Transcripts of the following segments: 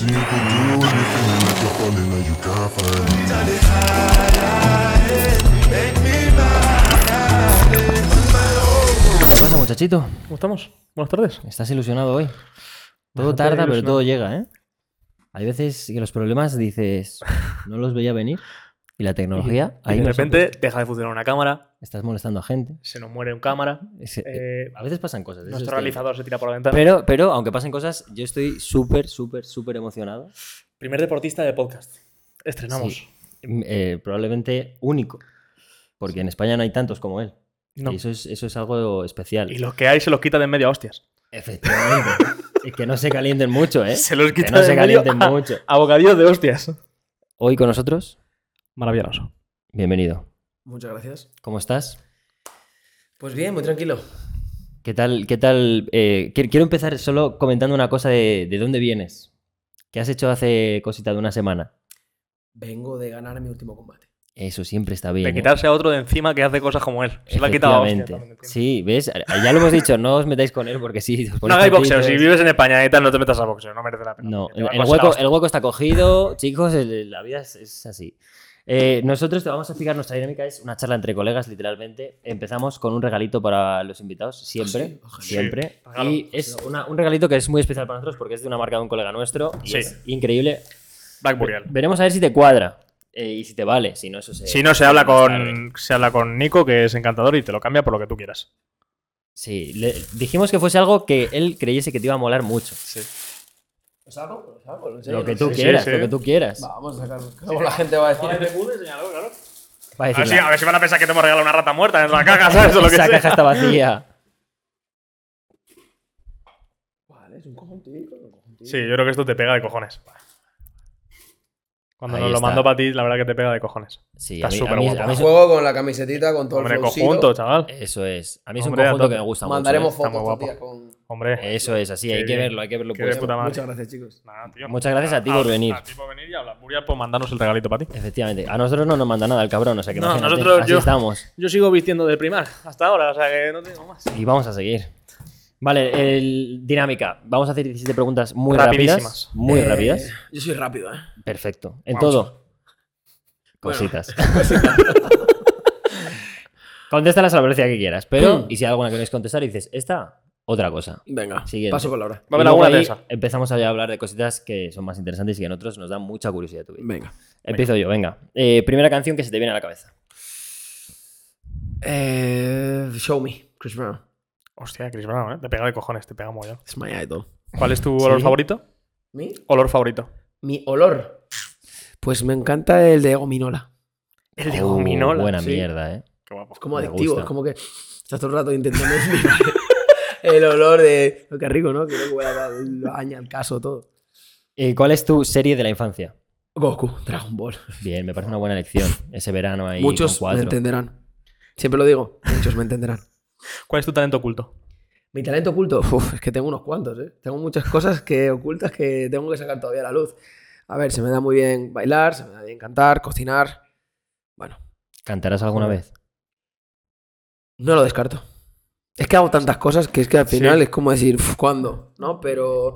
You do you can't find. ¿Qué pasa, muchachito? ¿Cómo estamos? Buenas tardes. ¿Estás ilusionado hoy? Todo Bastante tarda, pero ilusionado. todo llega, ¿eh? Hay veces que los problemas dices, no los veía venir. Y la tecnología, Y ahí de nos ha repente deja de funcionar una cámara, estás molestando a gente. se nos muere un cámara, Es- eh, eh, a veces pasan cosas. nuestro realizador se tira por la ventana. Pero, pero, aunque pasen cosas, yo estoy súper, súper, súper emocionado. Primer deportista de podcast. Estrenamos. Sí. Mm, eh, probablemente único. Porque en España no hay tantos como él. No. Y eso es, eso es algo especial. Y los que hay se los quita de en medio a hostias. Efectivamente. y que no se calienten mucho, ¿eh? Se los que quita no de se medio calienten a, mucho. a bocadillos de hostias. Hoy con nosotros, Maravilloso. bienvenido. Muchas gracias. ¿Cómo estás? Pues bien, muy tranquilo. ¿Qué tal? ¿Qué tal? Eh, qui- quiero empezar solo comentando una cosa de, de dónde vienes. ¿Qué has hecho hace cosita de una semana? Vengo de ganar mi último combate. Eso siempre está bien. De ¿eh? quitarse a otro de encima que hace cosas como él. Se la ha quitado a hostias Efectivamente. también de encima. Sí, ¿ves? Ya lo hemos dicho, no os metáis con él porque sí. No hagáis boxeo. Si vives en España y tal, no te metas a boxeo. No merece la pena. No, el, hueco, hostia. el hueco está cogido, chicos, el- la vida es, es así. Eh, nosotros te vamos a explicar nuestra dinámica, es una charla entre colegas, literalmente. Empezamos con un regalito para los invitados, siempre? Oh, genial. siempre. Sí, y es una- un regalito que es muy especial para nosotros porque es de una marca de un colega nuestro y Sí. es increíble. Black Burial. Veremos a ver si te cuadra eh, y si te vale, si no eso se... Si no, se habla, con, se habla con Nico, que es encantador, y te lo cambia por lo que tú quieras. Sí, le- dijimos que fuese algo que él creyese que te iba a molar mucho. Sí. ¿Lo saco? ¿Lo saco? ¿En Lo que tú Sí, quieras, sí. lo que tú quieras. Va, vamos a sacarlo. Luego la gente va a decir. Va a A ver, decir, si, "La- a ver si van a pensar que te hemos regalado una rata muerta dentro de la caja, ¿sabes? Lo que esa sea. caja está vacía. Vale, es un conjuntico. Sí, yo creo que esto te pega de cojones. Cuando Ahí nos lo mando para ti, la verdad que te pega de cojones. Sí, Está súper guapo. a mí Juego con la camisetita, con todo Hombre, el conjunto, chaval. Eso es. A mí es Hombre, un conjunto que me gusta Mandaremos mucho. Está muy fotos día con. Hombre. Eso es, así, hay que bien. verlo, hay que verlo Qué puesto. madre. Muchas gracias, chicos. Nada, tío. Muchas gracias a ti por venir. A ti por venir y a Burial por mandarnos el regalito para ti. Efectivamente. A nosotros no nos manda nada el cabrón, o sea que No, nosotros- así yo- estamos. Yo sigo vistiendo de primar hasta ahora, o sea que no tengo más. Y vamos a seguir. Vale, el- dinámica. Vamos a hacer 17 preguntas muy rápidas. Muy Eh, rápidas. Yo soy rápido, ¿eh? Perfecto. En Vamos. todo. Cositas. Contéstalas a la velocidad que quieras. Pero, y si hay alguna que no quieres contestar, dices, esta, otra cosa. Venga, Siguiente. paso palabra. Va a haber ahí tensa. Empezamos a hablar de cositas que son más interesantes y que a nosotros nos dan mucha curiosidad. tu vida. Venga. Empiezo yo, venga. Eh, primera canción que se te viene a la cabeza. Eh, show me, Chris Brown. Hostia, Chris Brown, ¿eh? Te pega de cojones, te pega muy bien. Es my idol. ¿Cuál es tu olor Sí. favorito? ¿Mi? Olor favorito. Mi olor. Pues me encanta el de gominola. El de Oh, gominola. Buena sí. mierda, ¿eh? Qué guapo. Es como Me adictivo, gusta. es como que estás todo el rato intentando el olor de. Lo que rico, ¿no? Que luego huele a el caso, todo. Eh, ¿Cuál es tu serie de la infancia? Goku, Dragon Ball. Bien, me parece una buena elección. Ese verano ahí Muchos con me entenderán. Siempre lo digo, muchos me entenderán. ¿Cuál es tu talento oculto? Mi talento oculto, uf, es que tengo unos cuantos, ¿eh? Tengo muchas cosas que ocultas que tengo que sacar todavía a la luz. A ver, se me da muy bien bailar, se me da bien cantar, cocinar. Bueno, ¿Cantarás alguna vez? no lo descarto. Es que hago tantas cosas que es que al Sí. final es como decir, uf, ¿cuándo? ¿No? Pero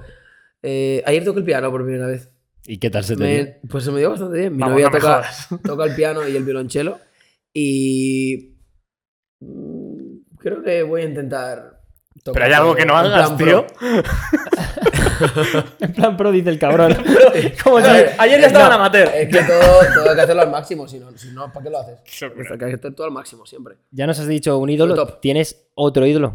eh, ayer toqué el piano por primera vez. ¿Y qué tal se te Me- dio? pues se me dio bastante bien. Mi Vamos, novia no toca, toca el piano y el violonchelo. Y creo que voy a intentar. tocar Pero hay algo que no hagas, tío. En plan pro, dice el cabrón. Como ver, ayer ya estaba en no, amateur. Es que todo, todo hay que hacerlo al máximo, si no, si no ¿para qué lo haces? Hay que hacer todo al máximo siempre. Ya nos has dicho un ídolo. Top. ¿Tienes otro ídolo?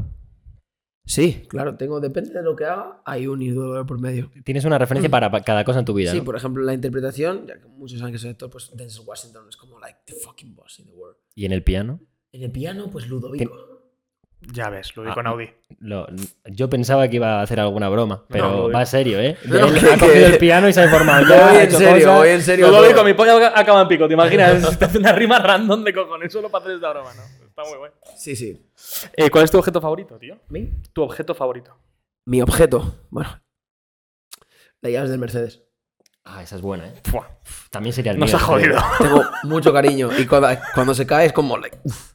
Sí, claro, tengo, depende de lo que haga, hay un ídolo por medio. Tienes una referencia para pa- cada cosa en tu vida, Sí, ¿no? por ejemplo, la interpretación, ya que muchos saben que soy actor, pues Denzel Washington es como like the fucking boss in the world. ¿Y en el piano? En el piano, pues Ludovico. Ya ves, lo vi Ah, con Audi. Lo- yo pensaba que iba a hacer alguna broma, pero lo digo. va serio, ¿eh? No, no, Él que- ha cogido que- el piano y se ha informado. Voy Ya, en serio, voy en serio. Todo. vi con mi polla acaba en pico, ¿te imaginas? Te hace una rima random de cojones solo para hacer esta broma, ¿no? Está muy bueno. Sí, sí. Eh, ¿Cuál es tu objeto favorito, tío? ¿Mi? Tu objeto favorito. Mi objeto, bueno, las llaves del Mercedes. Ah, esa es buena, ¿eh? También sería el nos mío. ha jodido. Tengo mucho cariño y cuando, cuando se cae es como like, uf.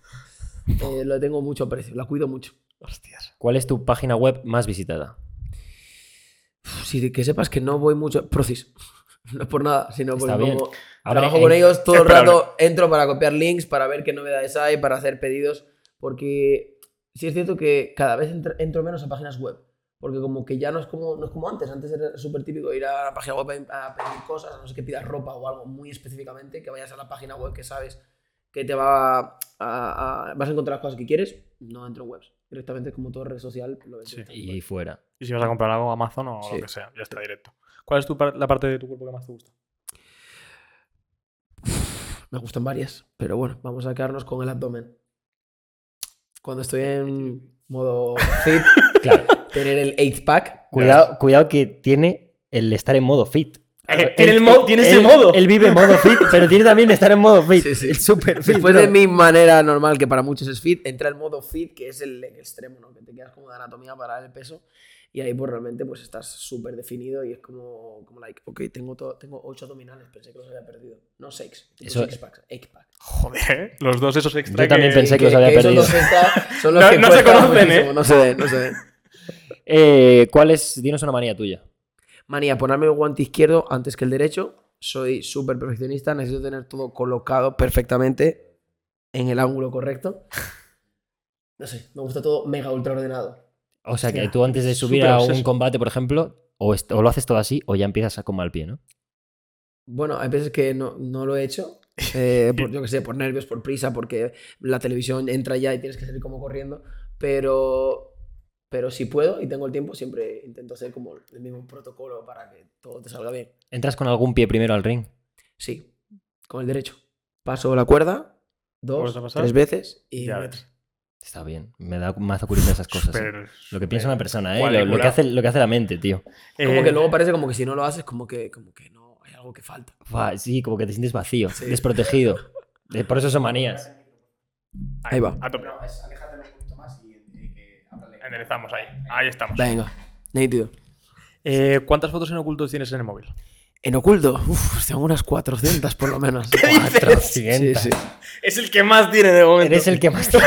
Eh, lo tengo mucho aprecio, la cuido mucho. Hostias. ¿Cuál es tu página web más visitada? Sí, que sepas que no voy mucho. Procis. No es por nada, sino porque como Ahora, trabajo en- con ellos todo el rato, entro para copiar links, para ver qué novedades hay, para hacer pedidos. Porque sí es cierto que cada vez entro, menos a páginas web. Porque como que ya no es como, no es como antes. Antes era súper típico ir a la página web a a pedir cosas, a no sé que pidas ropa o algo muy específicamente, que vayas a la página web que sabes que te va a, a- vas a encontrar las cosas que quieres. No entro en webs. Directamente como todo red social. Lo ves Sí. Y web. fuera. Y si vas a comprar algo a Amazon o Sí. lo que sea, ya está directo. ¿Cuál es tu la parte de tu cuerpo que más te gusta? Me gustan varias, pero bueno, vamos a quedarnos con el abdomen. Cuando estoy en modo fit, Claro. tener el 8 pack. Cuidado, cuidado que tiene el estar en modo fit. Eh, tiene el mo- tiene ese modo. Él vive en modo fit, pero tiene también estar en modo fit. Sí, sí. El super fit. Después bro. de mi manera normal, que para muchos es fit, entra el modo fit, que es el, el extremo, ¿no? Que te quedas como de anatomía para el peso. Y ahí pues realmente pues estás súper definido y es como, como like, ok, tengo, todo, tengo 8 abdominales, pensé que los había perdido. No 6, tengo Eso- 6 packs, 8 pack. Joder, los dos esos extra Yo también que- pensé que los había perdido. dos extra son los No- que no se conocen, muchísimo, ¿eh? No se ven, no se ven. Eh, ¿Cuál es? Dinos una manía tuya. Manía, ponerme el guante izquierdo antes que el derecho. Soy súper perfeccionista, necesito tener todo colocado perfectamente en el ángulo correcto. No sé, me gusta todo mega ultra ordenado. O sea, que tú antes de subir a un combate, por ejemplo, o, o lo haces todo así, o ya empiezas a con mal pie, ¿no? Bueno, hay veces que no, no lo he hecho. eh, por, yo que sé, por nervios, por prisa, porque la televisión entra ya y tienes que salir como corriendo. Pero, pero si puedo y tengo el tiempo, siempre intento hacer como el mismo protocolo para que todo te salga bien. ¿Entras con algún pie primero al ring? Sí, con el derecho. Paso la cuerda, ¿Vuelves dos, tres veces y Ya ves. Está bien. Me da mazo curiosidad esas cosas. ¿eh? Lo que piensa una persona, ¿eh? Lo, que hace, lo que hace la mente, tío. Como Eh, que luego parece como que si no lo haces, como que, como que no, hay algo que falta. Sí, como que te sientes vacío, Sí. desprotegido. Eh, Por eso son manías. Ahí va. A tope. Enderezamos ahí. Ahí estamos. Venga, nítido. Eh, ¿Cuántas fotos en ocultos tienes en el móvil? En oculto, uff, tengo unas 400 por lo menos. 400. Sí, sí. Es el que más tiene de momento. Eres el que más tiene.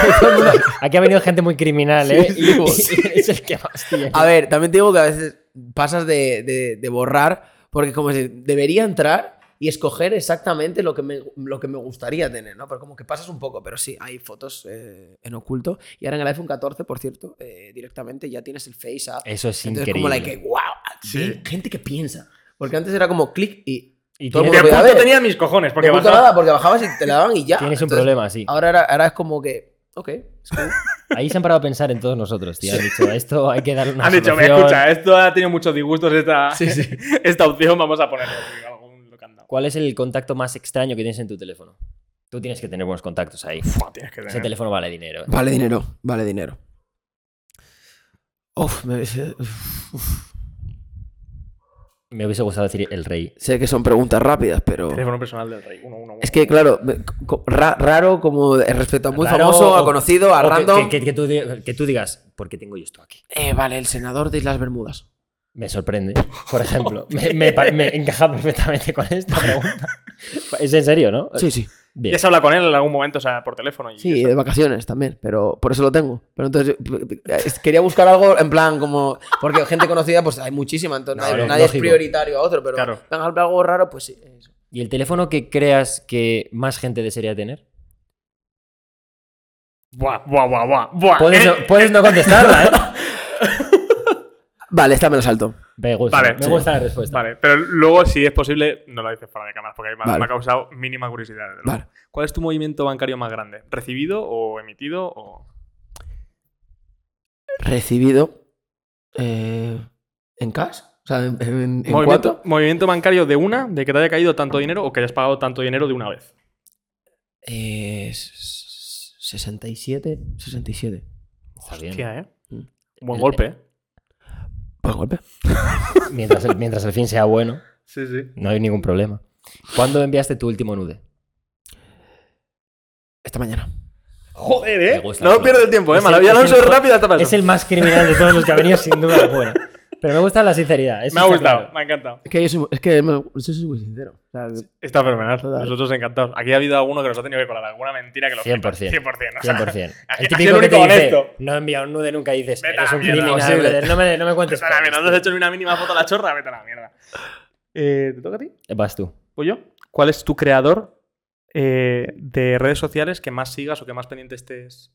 Aquí ha venido gente muy criminal, ¿eh? Sí, sí, Y- eres el que más tiene. A ver, también te digo que a veces pasas de, de- de borrar, porque como si debería entrar y escoger exactamente lo que, me, lo que me gustaría tener, ¿no? Pero como que pasas un poco, pero sí, hay fotos eh, en oculto. Y ahora en el iPhone 14, por cierto, eh, directamente ya tienes el Face App. Eso es Entonces increíble. como like, wow, Sí. gente que piensa. Porque antes era como clic y... Y todo De ver. tenía mis cojones. Porque bajaba- nada, porque bajabas y te la daban y ya. tienes un Entonces, problema, sí. Ahora, era- ahora es como que, ok, es cool. Ahí se han parado a pensar en todos nosotros, tío. Han dicho, esto hay que darle una Han dicho, me solución". escucha, esto ha tenido muchos disgustos esta, Sí, sí. esta opción, vamos a ponerlo. tío, ¿Cuál es el contacto más extraño que tienes en tu teléfono? Tú tienes que tener buenos contactos ahí. Fua, tienes que Ese teléfono vale dinero. ¿eh? Vale dinero, vale dinero. Uf, me, uf. Me hubiese gustado decir el rey. Sé que son preguntas rápidas, pero. Teléfono personal del rey. Uno, uno, uno. Es que, claro, ra- raro como respecto a muy Raro famoso, a conocido, a random. Que, que- que tú, di- que tú digas, ¿por qué tengo yo esto aquí? Eh, vale, el senador de Islas Bermudas. Me sorprende, por ejemplo. me, me encaja perfectamente con esta pregunta. ¿Es en serio, no? Sí, sí. Bien. Ya se habla con él en algún momento, o sea, por teléfono. Y Sí, eso. de vacaciones también, pero por eso lo tengo. Pero entonces eh, quería buscar algo en plan como. Porque gente conocida, pues hay muchísima, entonces No, nadie, es prioritario a otro, pero Claro. venga, algo raro, pues sí. eso. ¿Y el teléfono que creas que más gente desearía tener? Buah, buah, buah, buah. buah. Puedes, Eh, no, puedes no contestarla, ¿eh? Vale, esta me lo salto. Me gusta, Vale, me sí. gusta la respuesta. Vale, pero luego, si es posible, no lo dices fuera de cámara, porque ahí me, ha- Vale. me ha causado mínima curiosidad. Vale. ¿Cuál es tu movimiento bancario más grande? ¿Recibido o emitido? O... Recibido eh, en cash. O sea, en, en, en ¿Movimiento, bancario de una, de que te haya caído tanto dinero o que hayas pagado tanto dinero de una vez? Eh, s- 67. 67. Está bien. Hostia, ¿eh? Mm. Buen El- golpe, ¿eh? Golpe. Mientras el, mientras el fin sea bueno, Sí, sí. no hay ningún problema. ¿Cuándo enviaste tu último nude? Esta mañana. Joder, ¿eh? No pierdes el tiempo, ¿eh? Es Maravilla Alonso rápida hasta Es el más criminal de todos los que ha venido, sin duda alguna. Pero me gusta la sinceridad. eso Me ha gustado, claro. me ha encantado. Es que yo soy, es que me- yo soy muy sincero. O sea, Está fenomenal. Total. Nosotros encantados. Aquí ha habido alguno que nos ha tenido que colar alguna mentira que lo 100%. flipas. 100%. o sea, 100%. Aquí- El aquí típico que te dice, no he enviado un nude nunca y dices, Vete eres un mierda, criminal, no me, no me cuentes. Vete a la mierda, no has hecho ni una mínima foto a la chorra, vete a la mierda. Eh, ¿Te toca a ti? tío". Vas tú. ¿O yo? ¿Cuál es tu creador eh, de redes sociales que más sigas o que más pendiente estés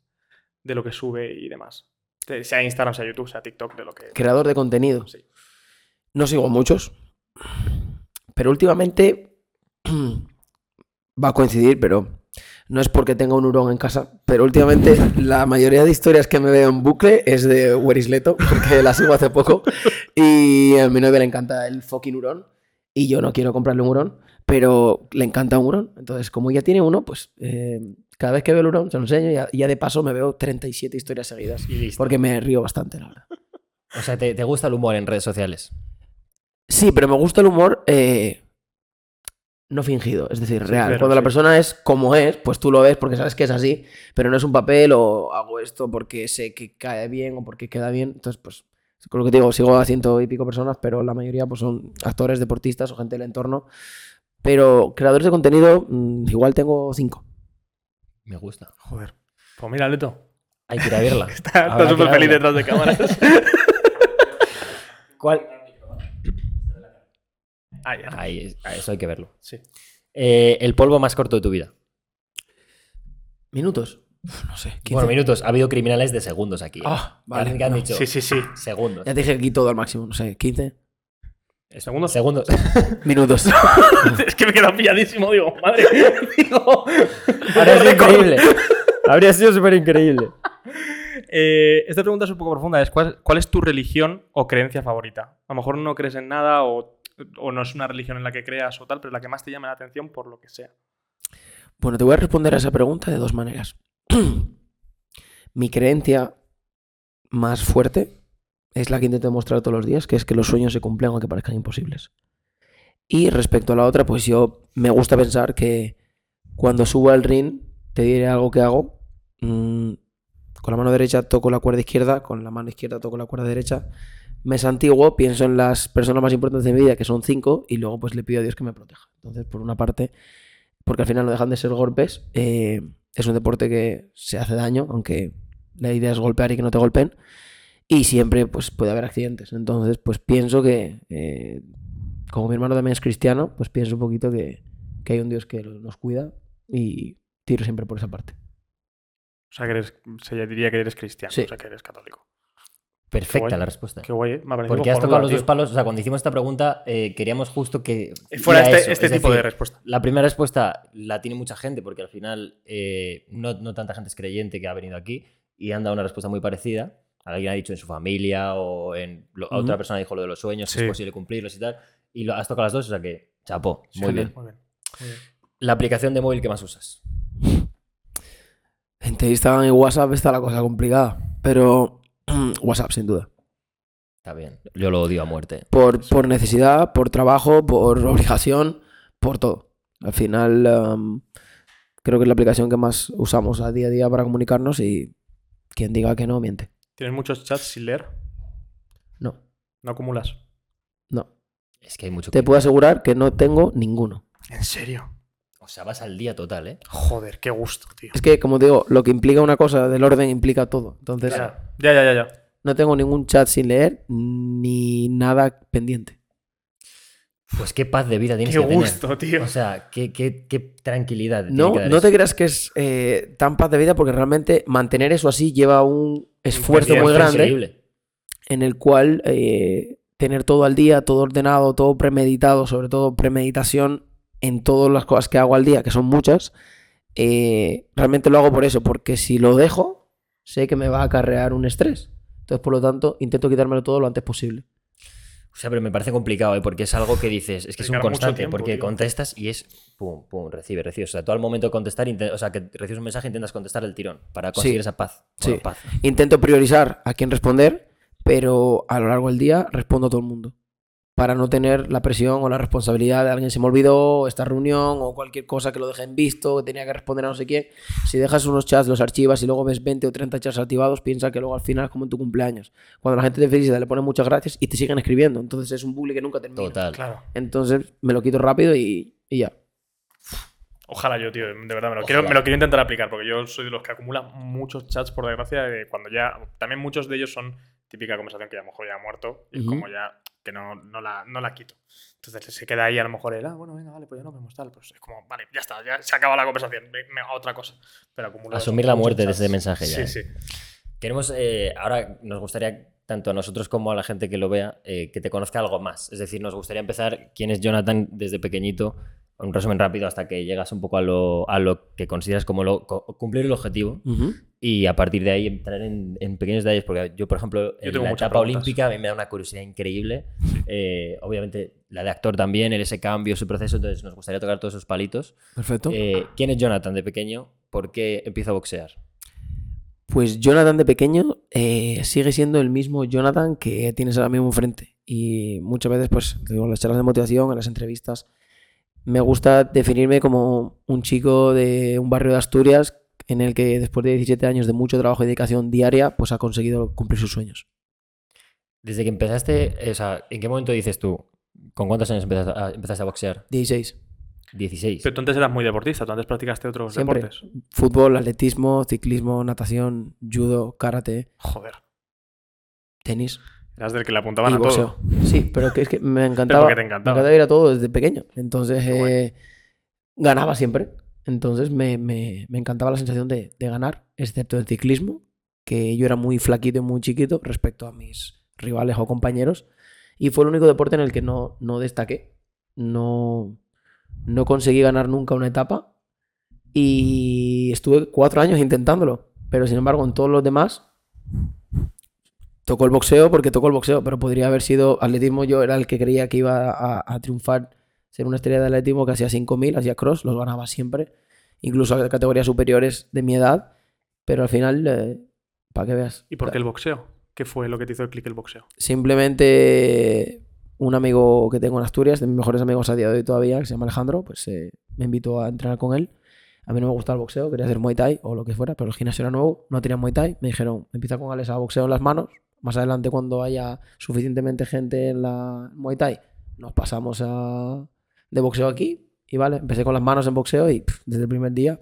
de lo que sube y demás? De- Sea Instagram, sea YouTube, sea TikTok, de lo que. creador de contenido. Sí. No sigo muchos. Pero últimamente va a coincidir, pero no es porque tenga un hurón en casa. Pero últimamente la mayoría de historias que me veo en bucle es de Werisleto, porque la sigo hace poco. Y a mi novia le encanta el fucking hurón. Y yo no quiero comprarle un hurón, pero le encanta un hurón. Entonces, como ya tiene uno, pues eh, cada vez que veo el hurón se lo enseño y ya, ya de paso me veo 37 historias seguidas. Y listo. Porque me río bastante, la verdad. O sea, ¿te, te gusta el humor en redes sociales? Sí, pero me gusta el humor eh, no fingido, es decir, real. Sincero, Cuando la sí. persona es como es, pues tú lo ves porque sabes que es así, pero no es un papel o hago esto porque sé que cae bien o porque queda bien. Entonces, pues, con lo que te digo, sigo a ciento y pico personas, pero la mayoría pues son actores, deportistas o gente del entorno. Pero creadores de contenido, mm, igual tengo cinco. Me gusta. Joder. Pues mira, Leto. Hay que ir a verla. Está súper feliz detrás de cámaras. ¿Cuál? Ah, ya. Ahí, a eso hay que verlo. Sí. Eh, el polvo más corto de tu vida. ¿Minutos? No sé. 15. Bueno, minutos. Ha habido criminales de segundos aquí. ¿eh? Ah, vale, ¿Qué han no. dicho? Sí, sí, sí. Segundos. Ya te dije aquí todo al máximo, no sé, 15 ¿Segundos? Segundos. minutos. es que me he quedado pilladísimo, digo, madre. digo, Habría sido increíble. Habría sido súper increíble. Eh, esta pregunta es un poco profunda. Es, ¿cuál, cuál es tu religión o creencia favorita? A lo mejor no crees en nada o, o no es una religión en la que creas o tal, pero la que más te llama la atención por lo que sea. Bueno, te voy a responder a esa pregunta de dos maneras. Mi creencia más fuerte es la que intento demostrar todos los días, que es que los sueños se cumplen aunque parezcan imposibles. Y respecto a la otra, pues yo me gusta pensar que cuando subo al ring te diré algo que hago. mm, con la mano derecha toco la cuerda izquierda, con la mano izquierda toco la cuerda derecha. Me santiguo, pienso en las personas más importantes de mi vida, que son cinco, y luego pues le pido a Dios que me proteja. Entonces, por una parte, porque al final no dejan de ser golpes. eh, es un deporte que se hace daño, aunque la idea es golpear y que no te golpeen. Y siempre pues, puede haber accidentes. Entonces, pues pienso que, eh, como mi hermano también es cristiano, pues pienso un poquito que, que hay un Dios que nos cuida y tiro siempre por esa parte. O sea, que eres, se diría que eres cristiano, Sí. o sea, que eres católico. Perfecta la respuesta. Qué guay, ¿eh? Me ha Porque has tocado los tío. dos palos. O sea, cuando hicimos esta pregunta, eh, queríamos justo que. Fuera este, eso, este es tipo de respuesta. La primera respuesta la tiene mucha gente, porque al final eh, no, no tanta gente es creyente que ha venido aquí y han dado una respuesta muy parecida. Alguien ha dicho en su familia o en lo- otra persona dijo lo de los sueños, que es posible cumplirlos y tal. Y lo, has tocado las dos, o sea que, chapó, muy Genial. bien. Muy bien. Muy bien. La aplicación de móvil que más usas. Entre Instagram y WhatsApp está la cosa complicada, pero WhatsApp sin duda. Está bien. Yo lo odio a muerte. Por, por necesidad, por trabajo, por obligación, por todo. Al final, em, creo que es la aplicación que más usamos a día a día para comunicarnos y quien diga que no, miente. ¿Tienes muchos chats sin leer? No, ¿No acumulas? no. Es que hay mucho Te que- puedo asegurar que no tengo ninguno. ¿En serio? O sea, vas al día total, ¿eh? Joder, qué gusto, tío. Es que, como digo, lo que implica una cosa del orden implica todo. Entonces, Ya, ya, ya, ya. ya. no tengo ningún chat sin leer ni nada pendiente. Pues qué paz de vida tienes Qué que tener. gusto, tío. O sea, qué, qué- qué tranquilidad. tiene No, que dar no eso. te creas que es eh, tan paz de vida porque realmente mantener eso así lleva un esfuerzo muy grande increíble. en el cual eh, tener todo al día, todo ordenado, todo premeditado, sobre todo premeditación en todas las cosas que hago al día, que son muchas, eh, realmente lo hago por eso, porque si lo dejo, sé que me va a acarrear un estrés. Entonces, por lo tanto, intento quitármelo todo lo antes posible. O sea, pero me parece complicado, ¿eh? porque es algo que dices, es que es un constante, tiempo, porque tío. contestas y es pum, pum, recibe, recibe. O sea, tú al momento de contestar, o sea, que recibes un mensaje, intentas contestar el tirón para conseguir Sí. esa paz. Bueno, Sí. paz. Intento priorizar a quién responder, pero a lo largo del día respondo a todo el mundo. Para no tener la presión o la responsabilidad de alguien se me olvidó, esta reunión o cualquier cosa que lo dejen visto, que tenía que responder a no sé quién. Si dejas unos chats, los archivas y luego ves 20 o 30 chats activados, piensa que luego al final es como en tu cumpleaños. Cuando la gente te felicita, le ponen muchas gracias y te siguen escribiendo. Entonces es un bucle que nunca termina. Total. Claro. Entonces me lo quito rápido y, y ya. Ojalá yo, tío, de verdad, me lo, quiero, me lo quiero intentar aplicar, porque yo soy de los que acumula muchos chats, por desgracia, de cuando ya. También muchos de ellos son típica conversación que a lo mejor ya ha muerto y es Ujú. como ya que no, no, la, no la quito. Entonces se queda ahí a lo mejor el, ah, bueno, venga, vale, pues ya nos vemos tal. Pues es como, vale, ya está, ya se acaba la conversación, ve- me a otra cosa. Pero. Asumir la muerte de ese mensaje ya, Sí, ¿eh? sí. Queremos, eh, ahora nos gustaría, tanto a nosotros como a la gente que lo vea, eh, que te conozca algo más. Es decir, nos gustaría empezar quién es Jonathan desde pequeñito, un resumen rápido hasta que llegas un poco a lo, a lo que consideras como lo, cumplir el objetivo y a partir de ahí entrar en, en pequeños detalles, porque yo, por ejemplo, en la etapa preguntas. olímpica a mí me da una curiosidad increíble. Eh, obviamente, la de actor también, el ese cambio, su proceso, entonces nos gustaría tocar todos esos palitos. Perfecto. Eh, ¿Quién es Jonathan de pequeño? ¿Por qué empieza a boxear? Pues Jonathan de pequeño eh, sigue siendo el mismo Jonathan que tienes ahora mismo enfrente. Y muchas veces, pues, digo, en las charlas de motivación, en las entrevistas, me gusta definirme como un chico de un barrio de Asturias en el que después de 17 años de mucho trabajo y dedicación diaria, pues ha conseguido cumplir sus sueños. Desde que empezaste, o sea, ¿en qué momento dices tú? ¿Con cuántos años empezaste a, empezaste a boxear? 16. 16. Pero tú antes eras muy deportista, tú antes practicaste otros Siempre. deportes. Fútbol, atletismo, ciclismo, natación, judo, karate, Joder. tenis Eras del que le apuntaban y a boxeo. todo. Sí, pero que es que me encantaba. te Me encantaba. encantaba ir a todo desde pequeño. Entonces eh, ganaba siempre. Entonces me, me- me encantaba la sensación de, de ganar, excepto el ciclismo, que yo era muy flaquito y muy chiquito respecto a mis rivales o compañeros. Y fue el único deporte en el que no, no destaqué. No, no conseguí ganar nunca una etapa. Y estuve cuatro años intentándolo. Pero sin embargo, en todos los demás tocó el boxeo porque tocó el boxeo, pero podría haber sido atletismo. Yo era el que creía que iba a, a triunfar, ser una estrella de atletismo que hacía 5.000, hacía cross, los ganaba siempre, incluso a categorías superiores de mi edad, pero al final, para que veas. ¿Y por qué el boxeo? ¿Qué fue lo que te hizo el clic el boxeo? Simplemente un amigo que tengo en Asturias, de mis mejores amigos a día de hoy todavía, que se llama Alejandro, pues eh, me invitó a entrenar con él. A mí no me gustaba el boxeo, quería hacer Muay Thai o lo que fuera, pero el gimnasio era nuevo, no tenía Muay Thai. Me dijeron, empieza con Alex a boxeo en las manos. Más adelante, cuando haya suficientemente gente en la Muay Thai, nos pasamos a... de boxeo aquí. Y vale, empecé con las manos en boxeo y pff, desde el primer día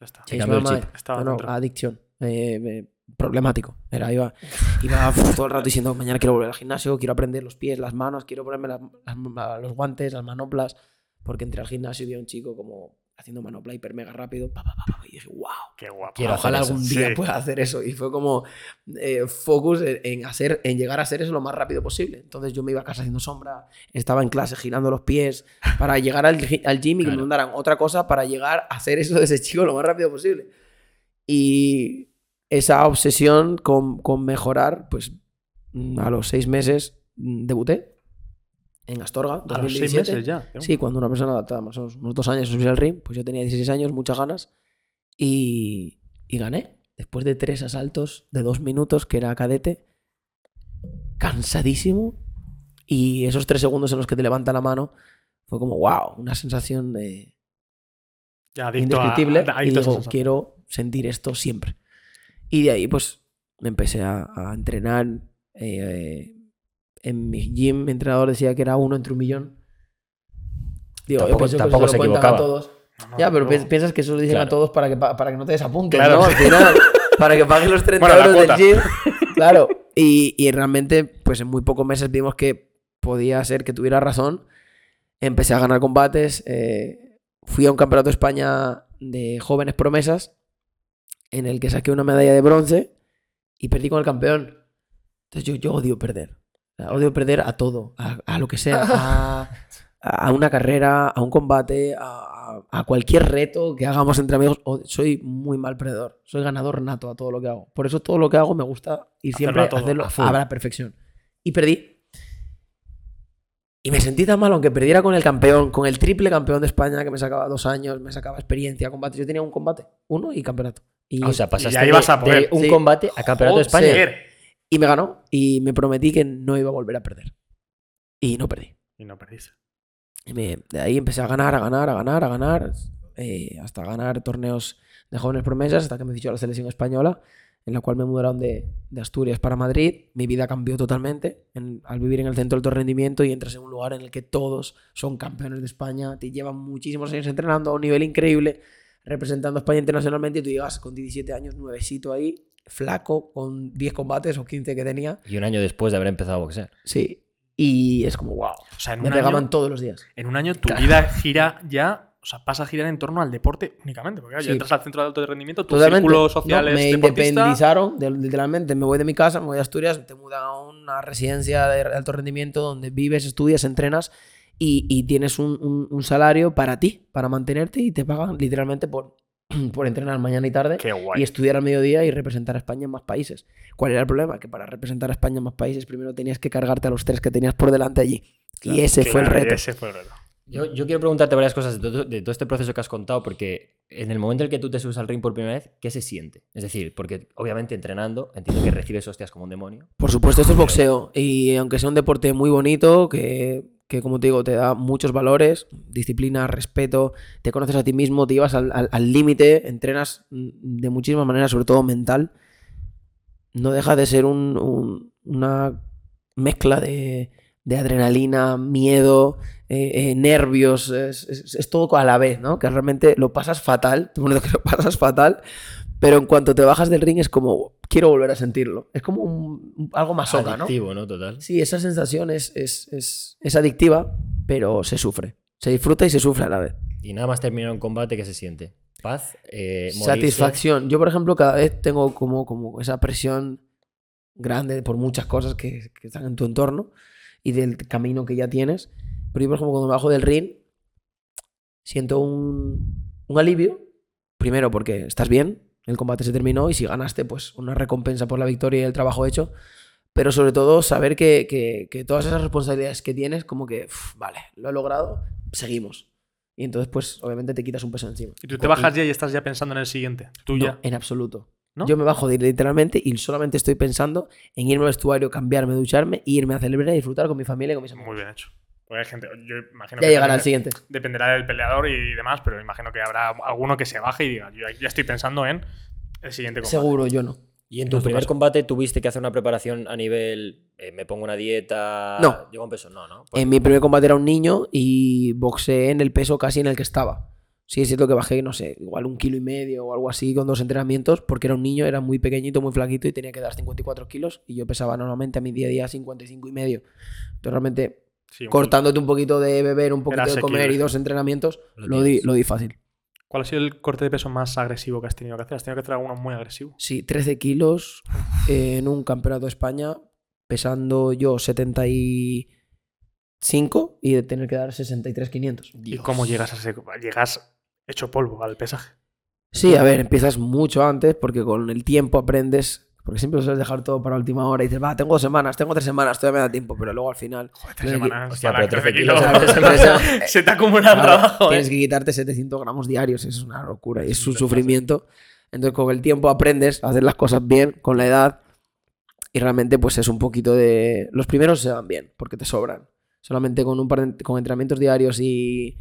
Ya está. Cambió el chip. No, no, adicción. Eh, eh, problemático. Era, iba, iba todo el rato diciendo, mañana quiero volver al gimnasio, quiero aprender los pies, las manos, quiero ponerme las- las- los guantes, las manoplas. Porque entré al gimnasio y vi a un chico como haciendo manopla hiper mega rápido. pa, pa, pa, y dije, wow. Qué guapo. Quiero Ojalá algún día Sí. pueda hacer eso. Y fue como eh, focus en, hacer, en llegar a hacer eso lo más rápido posible. Entonces yo me iba a casa haciendo sombra, estaba en clase girando los pies para llegar al, al gym y que me Claro. mandaran otra cosa para llegar a hacer eso de ese chico lo más rápido posible. Y esa obsesión con, con mejorar, pues a los seis meses mm, debuté en Astorga. A los seis 2017. meses ya. Sí, cuando una persona adaptada más o menos unos dos años a subir al ring, pues yo tenía 16 años, muchas ganas, y, y gané. Después de tres asaltos de dos minutos, que era cadete, cansadísimo, y esos tres segundos en los que te levanta la mano, fue como, wow, una sensación de Ya a- indescriptible. a- y a esa digo, quiero sentir esto siempre. Y de ahí, pues, me empecé a, a entrenar. eh, en mi gym, mi entrenador decía que era uno entre un millón. Digo, yo Tampoco- que tampoco eso se lo cuentan a equivocaba. todos. No, Ya, pero no. pi- piensas que eso lo dicen Claro. a todos para que, pa- para que no te desapuntes, Claro. ¿no? Al final, para que paguen los 30 Bueno, euros del gym. Claro. Y, y realmente, pues en muy pocos meses vimos que podía ser que tuviera razón. Empecé a ganar combates. eh, fui a un campeonato de España de jóvenes promesas en el que saqué una medalla de bronce y perdí con el campeón. Entonces yo, yo odio perder. Odio perder a todo, a, a lo que sea, a, a una carrera, a un combate, a, a cualquier reto que hagamos entre amigos. Soy muy mal perdedor, soy ganador nato a todo lo que hago. Por eso todo lo que hago me gusta y Hacerlo siempre a todo, hacerlo a a la perfección. Y perdí. Y me sentí tan mal, aunque perdiera con el campeón, con el triple campeón de España que me sacaba dos años, me sacaba experiencia, combate. Yo tenía un combate, uno y campeonato. Y, Ah, o sea, pasaste ya ibas de, a poder. de un Sí. combate a campeonato de España. Y me ganó y me prometí que no iba a volver a perder. y no perdí. Y no perdiste. Y me- de ahí empecé a ganar, a ganar, a ganar, a ganar, eh, hasta ganar torneos de jóvenes promesas, hasta que me fichó a la selección española, en la cual me mudaron de, de Asturias para Madrid. Mi vida cambió totalmente en- al vivir en el centro de alto rendimiento y entras en un lugar en el que todos son campeones de España, te llevan muchísimos años entrenando a un nivel increíble, representando a España internacionalmente y tú llegas con 17 años, nuevecito ahí, flaco, con 10 combates o 15 que tenía. Y un año después de haber empezado a boxear. Sí. Y es como, wow. O sea, en Me un, pegaban año, todos los días. en un año tu vida gira ya, o sea, pasa a girar en torno al deporte únicamente. Porque claro, ya Sí. entras al centro de alto rendimiento, tu Totalmente. círculo No, social es me deportista. independizaron, de- literalmente. Me voy de mi casa, me voy a Asturias, te mudan a una residencia de alto rendimiento donde vives, estudias, entrenas y, y tienes un, un- un salario para ti, para mantenerte y te pagan literalmente por, por entrenar mañana y tarde Qué guay. y estudiar al mediodía y representar a España en más países. ¿Cuál era el problema? Que para representar a España en más países primero tenías que cargarte a los tres que tenías por delante allí. y ese fue el Claro, reto. Ese fue el reto. Yo, yo quiero preguntarte varias cosas de todo, de todo este proceso que has contado, porque en el momento en el que tú te subes al ring por primera vez, ¿qué se siente? Es decir, porque obviamente entrenando, entiendo que recibes hostias como un demonio. Por supuesto, esto es boxeo. Y aunque sea un deporte muy bonito, que, que, como te digo, te da muchos valores, disciplina, respeto, te conoces a ti mismo, te llevas al límite, entrenas mm, de muchísimas maneras, sobre todo mental, no deja de ser un- un- una mezcla de, de adrenalina, miedo, eh, eh, nervios, es, es- es todo a la vez, ¿no? Que realmente lo pasas fatal, prometo que lo pasas fatal, pero en cuanto te bajas del ring es como, quiero volver a sentirlo. Es como un- algo más soca, ¿no? Adictivo, ¿no? Total. Sí, esa sensación es, es, es, es adictiva, pero se sufre. Se disfruta y se sufre a la vez. Y nada más terminar un combate, ¿qué se siente? Paz, eh. Satisfacción. Yo, por ejemplo, cada vez tengo como, como esa presión grande por muchas cosas que, que están en tu entorno y del camino que ya tienes. Pero yo, por ejemplo, cuando me bajo del ring, siento un, un alivio. Primero porque estás bien, el combate se terminó y si ganaste, pues una recompensa por la victoria y el trabajo hecho. Pero sobre todo saber que, que- que todas esas responsabilidades que tienes, como que, uf, vale, lo he logrado, seguimos. Y entonces, pues obviamente te quitas un peso encima. Y tú te bajas ya y estás ya pensando en el siguiente. Tú No, ya. en absoluto. ¿No? Yo me bajo de- literalmente y solamente estoy pensando en irme al vestuario, cambiarme, ducharme, e irme a celebrar y disfrutar con mi familia y con mis amigos. Muy bien hecho. Porque hay gente, yo imagino Ya que llegará el siguiente. Dependerá del peleador y demás, pero imagino que habrá alguno que se baje y diga, yo ya estoy pensando en el siguiente combate. Seguro, yo no. Y en No tu tu primer caso. combate tuviste que hacer una preparación a nivel. eh, me pongo una dieta. No. Llego un peso. No, no. Pues- En mi primer combate era un niño y boxeé en el peso casi en el que estaba. Sí, es cierto que bajé, no sé, igual un kilo y medio o algo así con dos entrenamientos, porque era un niño, era muy pequeñito, muy flaquito y tenía que dar 54 kilos y yo pesaba normalmente a mi día a día 55 y medio. Entonces realmente Sí, cortándote un poquito de beber, un poquito de comer y dos entrenamientos, Lo lo di, lo di fácil. ¿Cuál ha sido el corte de peso más agresivo que has tenido que hacer? ¿Has tenido que hacer alguno muy agresivo? Sí, 13 kilos eh, en un campeonato de España, pesando yo 75 y de tener que dar 63,500. ¿Y cómo llegas a ese... Llegas hecho polvo al pesaje. Sí, a ver, empiezas mucho antes porque con el tiempo aprendes, porque siempre sueles dejar todo para última hora y dices, va, tengo dos semanas, tengo tres semanas, todavía me da tiempo, pero luego al final Joder, tres Tienes que- semanas Hostia, para pero 13 13 kilos. kilos, semanas. Se te acumula el Claro, trabajo, tienes ¿eh? que quitarte 700 gramos diarios, es una locura y es un sufrimiento. Entonces con el tiempo aprendes a hacer las cosas bien, con la edad, y realmente pues es un poquito de... Los primeros se dan bien, porque te sobran. Solamente con un par de con entrenamientos diarios y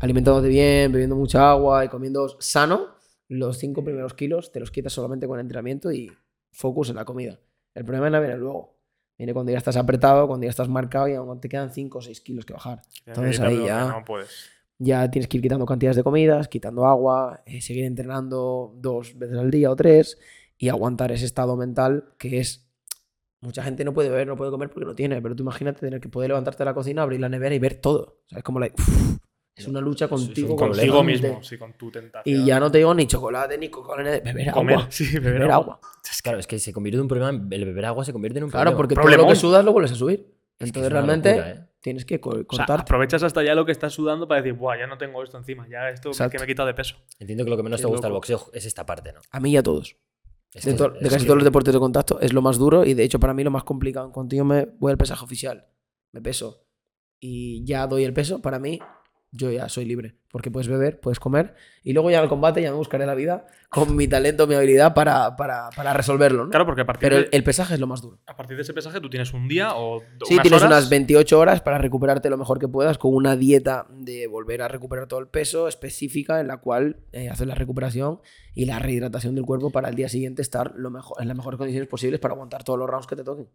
alimentándote bien, bebiendo mucha agua y comiendo sano, los cinco primeros kilos te los quitas solamente con entrenamiento y focus en la comida. El problema viene luego. Viene cuando ya estás apretado, cuando ya estás marcado y aún te quedan 5 o 6 kilos que bajar. Entonces ahí ya- No puedes. Ya tienes que ir quitando cantidades de comidas, quitando agua, eh, seguir entrenando dos veces al día o tres y aguantar ese estado mental que es... Mucha gente no puede beber, no puede comer porque no tiene, pero tú imagínate tener que poder levantarte de la cocina, abrir la nevera y ver todo. O sea, es como like, uf, es una lucha contigo, complejo. Contigo mismo, sí, con tu tentación. Y ya no te digo ni chocolate, ni Coca-Cola, ni- beber Comer, agua. sí, beber, Beber agua. agua. Claro, es que se convierte en un problema. El beber agua se convierte en un Claro, problema. porque todo Problemón. lo que sudas lo vuelves a subir. Es que Entonces es una realmente locura, ¿eh? tienes que co- O sea, aprovechas hasta ya lo que estás sudando para decir, Buah, ya no tengo esto encima, ya esto Exacto. que me he quitado de peso. Entiendo que lo que menos Qué te gusta del boxeo es esta parte, ¿no? A mí y a todos. Es de, que- to- de es casi que- todos los deportes de contacto es lo más duro y de hecho para mí lo más complicado. Cuando yo me voy al pesaje oficial, me peso y ya doy el peso, para mí yo ya soy libre. Porque puedes beber, puedes comer, y luego ya en el combate ya me buscaré la vida con mi talento, mi habilidad para, para, para resolverlo, ¿no? Claro, porque a partir, Pero el, de, el pesaje es lo más duro. a partir de ese pesaje tú tienes un día o Sí, unas tienes horas. unas 28 horas para recuperarte lo mejor que puedas con una dieta de volver a recuperar todo el peso específica en la cual eh, haces la recuperación y la rehidratación del cuerpo para el día siguiente estar lo mejor, en las mejores condiciones posibles para aguantar todos los rounds que te toquen.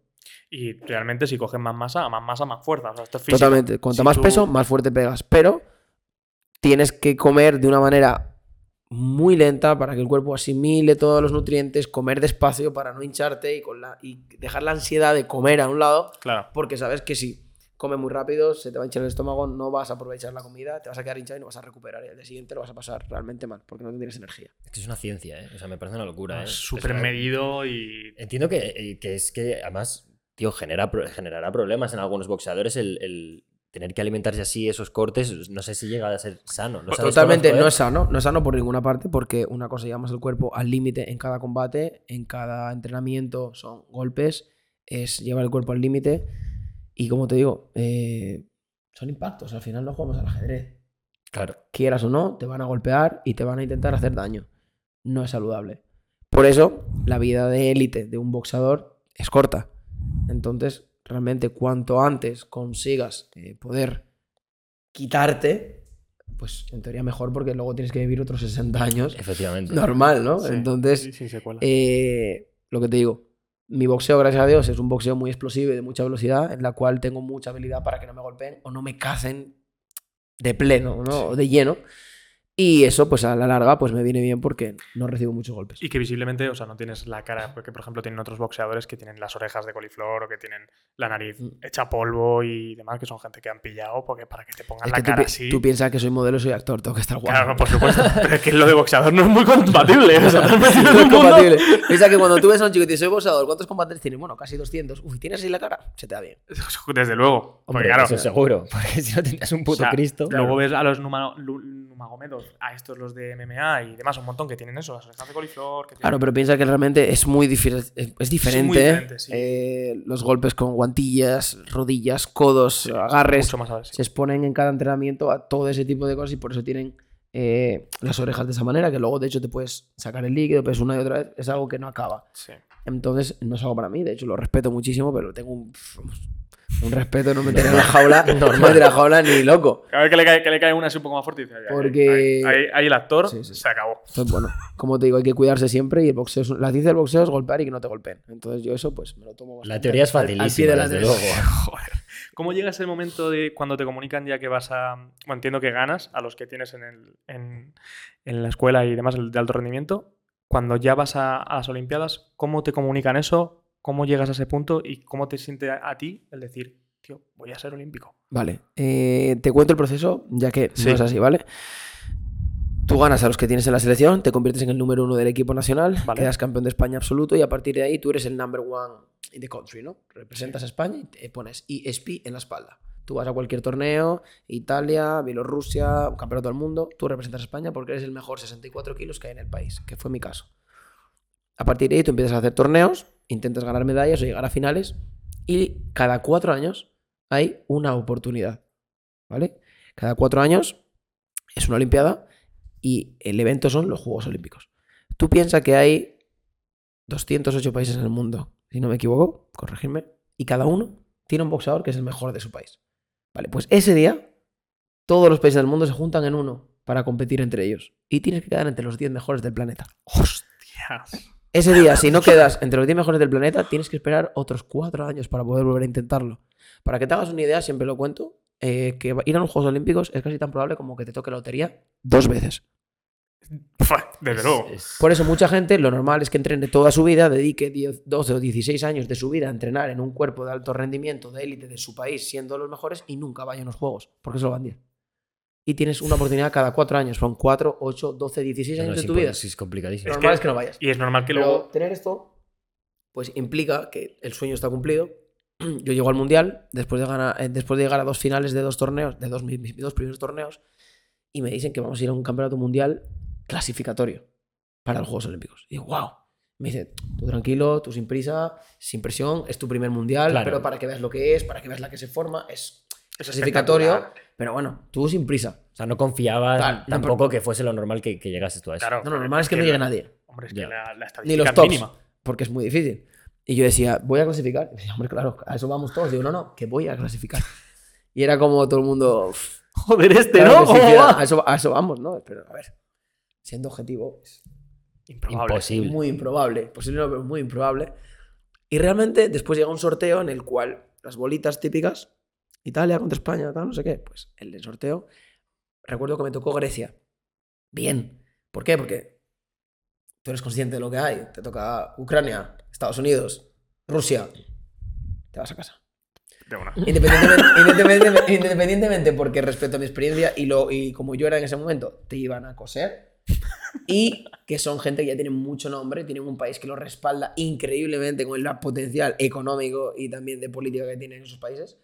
Y realmente si coges más masa, a más masa, más fuerza. O sea, esto es. Totalmente. Cuanto Si más tú- peso, más fuerte pegas. Pero tienes que comer de una manera muy lenta para que el cuerpo asimile todos los nutrientes, comer despacio para no hincharte y, con la, y dejar la ansiedad de comer a un lado, Claro. porque sabes que si comes muy rápido, se te va a hinchar el estómago, no vas a aprovechar la comida, te vas a quedar hinchado y no vas a recuperar. Y al día siguiente lo vas a pasar realmente mal, porque no tendrías energía. Es que es una ciencia, ¿eh? O sea, me parece una locura, ¿eh? Es súper O sea, medido y. Entiendo que, eh, que es que además, tío, genera, generará problemas en algunos boxeadores el, el tener que alimentarse así esos cortes. No sé si llega a ser sano. No sabes Totalmente, no es sano, no es sano por ninguna parte, porque una cosa llevamos el cuerpo al límite en cada combate, en cada entrenamiento son golpes, es llevar el cuerpo al límite y como te digo, eh, son impactos, al final no jugamos al ajedrez. Claro. Quieras o no, te van a golpear y te van a intentar hacer daño. No es saludable. Por eso, la vida de élite de un boxeador es corta. Entonces, realmente, cuanto antes consigas eh, poder quitarte, pues en teoría mejor porque luego tienes que vivir otros 60 años. Efectivamente. Normal, ¿no? Sí, Entonces, sí, sí, secuelas. eh, lo que te digo, mi boxeo, gracias a Dios, es un boxeo muy explosivo y de mucha velocidad, en la cual tengo mucha habilidad para que no me golpeen o no me cacen de pleno, ¿no? O de lleno. Y eso, pues a la larga, pues me viene bien porque no recibo muchos golpes. Y que visiblemente, o sea, no tienes la cara, porque por ejemplo tienen otros boxeadores que tienen las orejas de coliflor o que tienen la nariz Mm. hecha polvo y demás, que son gente que han pillado porque para que te pongan Es la que tú, cara pi- así. tú piensas que soy modelo, soy actor, tengo que estar guapo. Claro, por supuesto. Pero es que lo de boxeador no es muy compatible. O sea, No es mundo- compatible. Piensa que cuando tú ves a un chico y te dices, soy boxeador, ¿cuántos combates tienes? Bueno, casi 200. Uy, ¿tienes así la cara? Se te da bien. Desde luego. Porque Hombre, claro, eso seguro. Porque si no tendrías un o puto sea, Cristo. Luego ves a los numagomedos, a estos los de MMA y demás, un montón que tienen eso, las orejas de coliflor. Que tienen- Claro, pero piensa que realmente es muy, es, es diferente. muy diferente, sí. eh, los golpes con guantillas, rodillas, codos, agarres, Mucho más agresivo. se exponen en cada entrenamiento a todo ese tipo de cosas y por eso tienen eh, las orejas de esa manera, que luego de hecho te puedes sacar el líquido, pues una y otra vez, es algo que no acaba. Sí. Entonces no es algo para mí, de hecho lo respeto muchísimo, pero tengo un, un respeto, no meter en la jaula, no meter en la jaula ni loco. A ver que le cae, que le cae una así un poco más fuerte y dice, "Ay, ay, Porque- Ahí, ahí- ahí el actor Sí, sí. se acabó. Entonces, bueno, como te digo, hay que cuidarse siempre y el boxeo, es la ciencia del boxeo es golpear y que no te golpeen. Entonces yo eso pues me lo tomo La bastante teoría es al- al pie facilísima, de la desde luego. Joder. ¿Cómo llega ese momento de cuando te comunican ya que vas a. Bueno, entiendo que ganas a los que tienes en, el- en- en la escuela y demás el de alto rendimiento. Cuando ya vas a, a las Olimpiadas, ¿cómo te comunican eso? ¿Cómo llegas a ese punto? ¿Y cómo te siente a, a ti el decir, tío, voy a ser olímpico? Vale, eh, te cuento el proceso, ya que Sí. no es así, ¿vale? Tú ganas a los que tienes en la selección, te conviertes en el número uno del equipo nacional, Vale. quedas campeón de España absoluto y a partir de ahí tú eres el number one in the country, ¿no? Representas a España y te pones ESP en la espalda. Tú vas a cualquier torneo, Italia, Bielorrusia, campeonato del mundo, tú representas a España porque eres el mejor 64 kilos que hay en el país, que fue mi caso. A partir de ahí tú empiezas a hacer torneos, intentas ganar medallas o llegar a finales y cada cuatro años hay una oportunidad, ¿vale? Cada cuatro años es una Olimpiada y el evento son los Juegos Olímpicos. Tú piensas que hay 208 países en el mundo, si no me equivoco, corregirme, y cada uno tiene un boxeador que es el mejor de su país. Vale, pues ese día todos los países del mundo se juntan en uno para competir entre ellos y tienes que quedar entre los 10 mejores del planeta. ¡Hostias! Ese día, si no quedas entre los 10 mejores del planeta, tienes que esperar otros 4 años para poder volver a intentarlo. Para que te hagas una idea, siempre lo cuento, eh, que ir a los Juegos Olímpicos es casi tan probable como que te toque la lotería dos veces. Desde luego. Por eso mucha gente lo normal es que entrene toda su vida, dedique 10, 12 o 16 años de su vida a entrenar en un cuerpo de alto rendimiento, de élite de su país, siendo los mejores y nunca vaya a unos Juegos, porque solo van 10. Y tienes una oportunidad cada 4 años, son 4, 8, 12, 16 no, años de tu vida. sí, es complicadísimo. Lo Es normal que- es que no vayas. Y es normal que Pero luego. tener esto, pues implica que el sueño está cumplido. Yo llego al mundial después de, ganar, eh, después de llegar a dos finales de dos torneos, de dos, mis, mis dos primeros torneos, y me dicen que vamos a ir a un campeonato mundial clasificatorio para los Juegos Olímpicos. Y digo, wow. Me dice, tú tranquilo, tú sin prisa, sin presión, es tu primer mundial, Claro. pero para que veas lo que es, para que veas la que se forma, es Es clasificatorio. Pero bueno, tú sin prisa, sea, no confiabas Claro, no, tampoco que fuese lo normal que, que llegases tú a eso. Claro. No, no, lo normal es que no llegue nadie. Hombre, es que la, la Ni los estadística tops. mínima. Porque es muy difícil. Y yo decía, voy a clasificar. Y decía, hombre, claro, a eso vamos todos. Digo, no, no, que voy a clasificar. Y era como todo el mundo. "Uf, Joder, este, claro ¿no? que sí, ¿Cómo que a, eso, a eso vamos, ¿no? Pero a ver, siendo objetivo, es Improbable. Imposible. muy improbable. Posible, no, pero muy improbable. Y realmente después llega un sorteo en el cual las bolitas típicas, Italia contra España, tal, no sé qué, pues el del sorteo, recuerdo que me tocó Grecia. Bien. ¿Por qué? Porque tú eres consciente de lo que hay. Te toca Ucrania, Estados Unidos, Rusia. Te vas a casa. De una. Independientemente, independientemente, independientemente porque respecto a mi experiencia y, lo, y como yo era en ese momento, te iban a coser. Y que son gente que ya tiene mucho nombre, tienen un país que lo respalda increíblemente con el potencial económico y también de política que tienen esos países.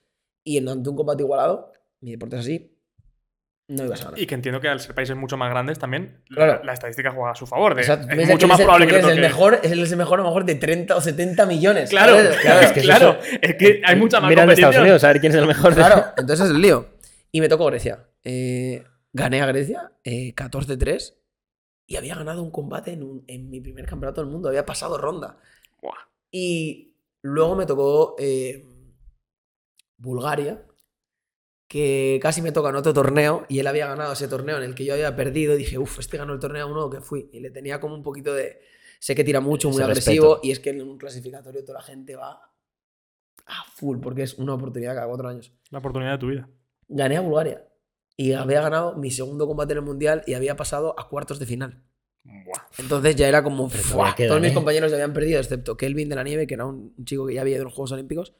Y en ante un combate igualado, mi deporte es así, no ibas a ganar. Y que entiendo que al ser países mucho más grandes también Claro. la, la estadística juega a su favor. de- es mucho que más el- probable que eres le el mejor, es el mejor a lo mejor de 30 o 70 millones. Claro, ¿sabes? claro, es que es claro. eso. Es que hay mucha más Mira de Estados. Unidos, a ver quién es el mejor. de- Claro, entonces es el lío. Y me tocó Grecia. Eh, gané a Grecia eh, 14-3 y había ganado un combate en, un- en mi primer campeonato del mundo. Había pasado ronda. Buah. Y luego me tocó eh, Bulgaria, que casi me toca en otro torneo y él había ganado ese torneo en el que yo había perdido. Y dije, uff, este ganó el torneo uno que fui. Y le tenía como un poquito de. Sé que tira mucho, muy Ese agresivo. respeto. Y es que en un clasificatorio toda la gente va a full porque es una oportunidad cada cuatro años. La oportunidad de tu vida. Gané a Bulgaria. Y había ganado mi segundo combate en el mundial y había pasado a cuartos de final. Buah. Entonces ya era como. Pero ¡fua! todavía quedan, Todos mis ¿eh? compañeros ya habían perdido, excepto Kelvin de la Nieve, que era un un chico que ya había ido a los Juegos Olímpicos.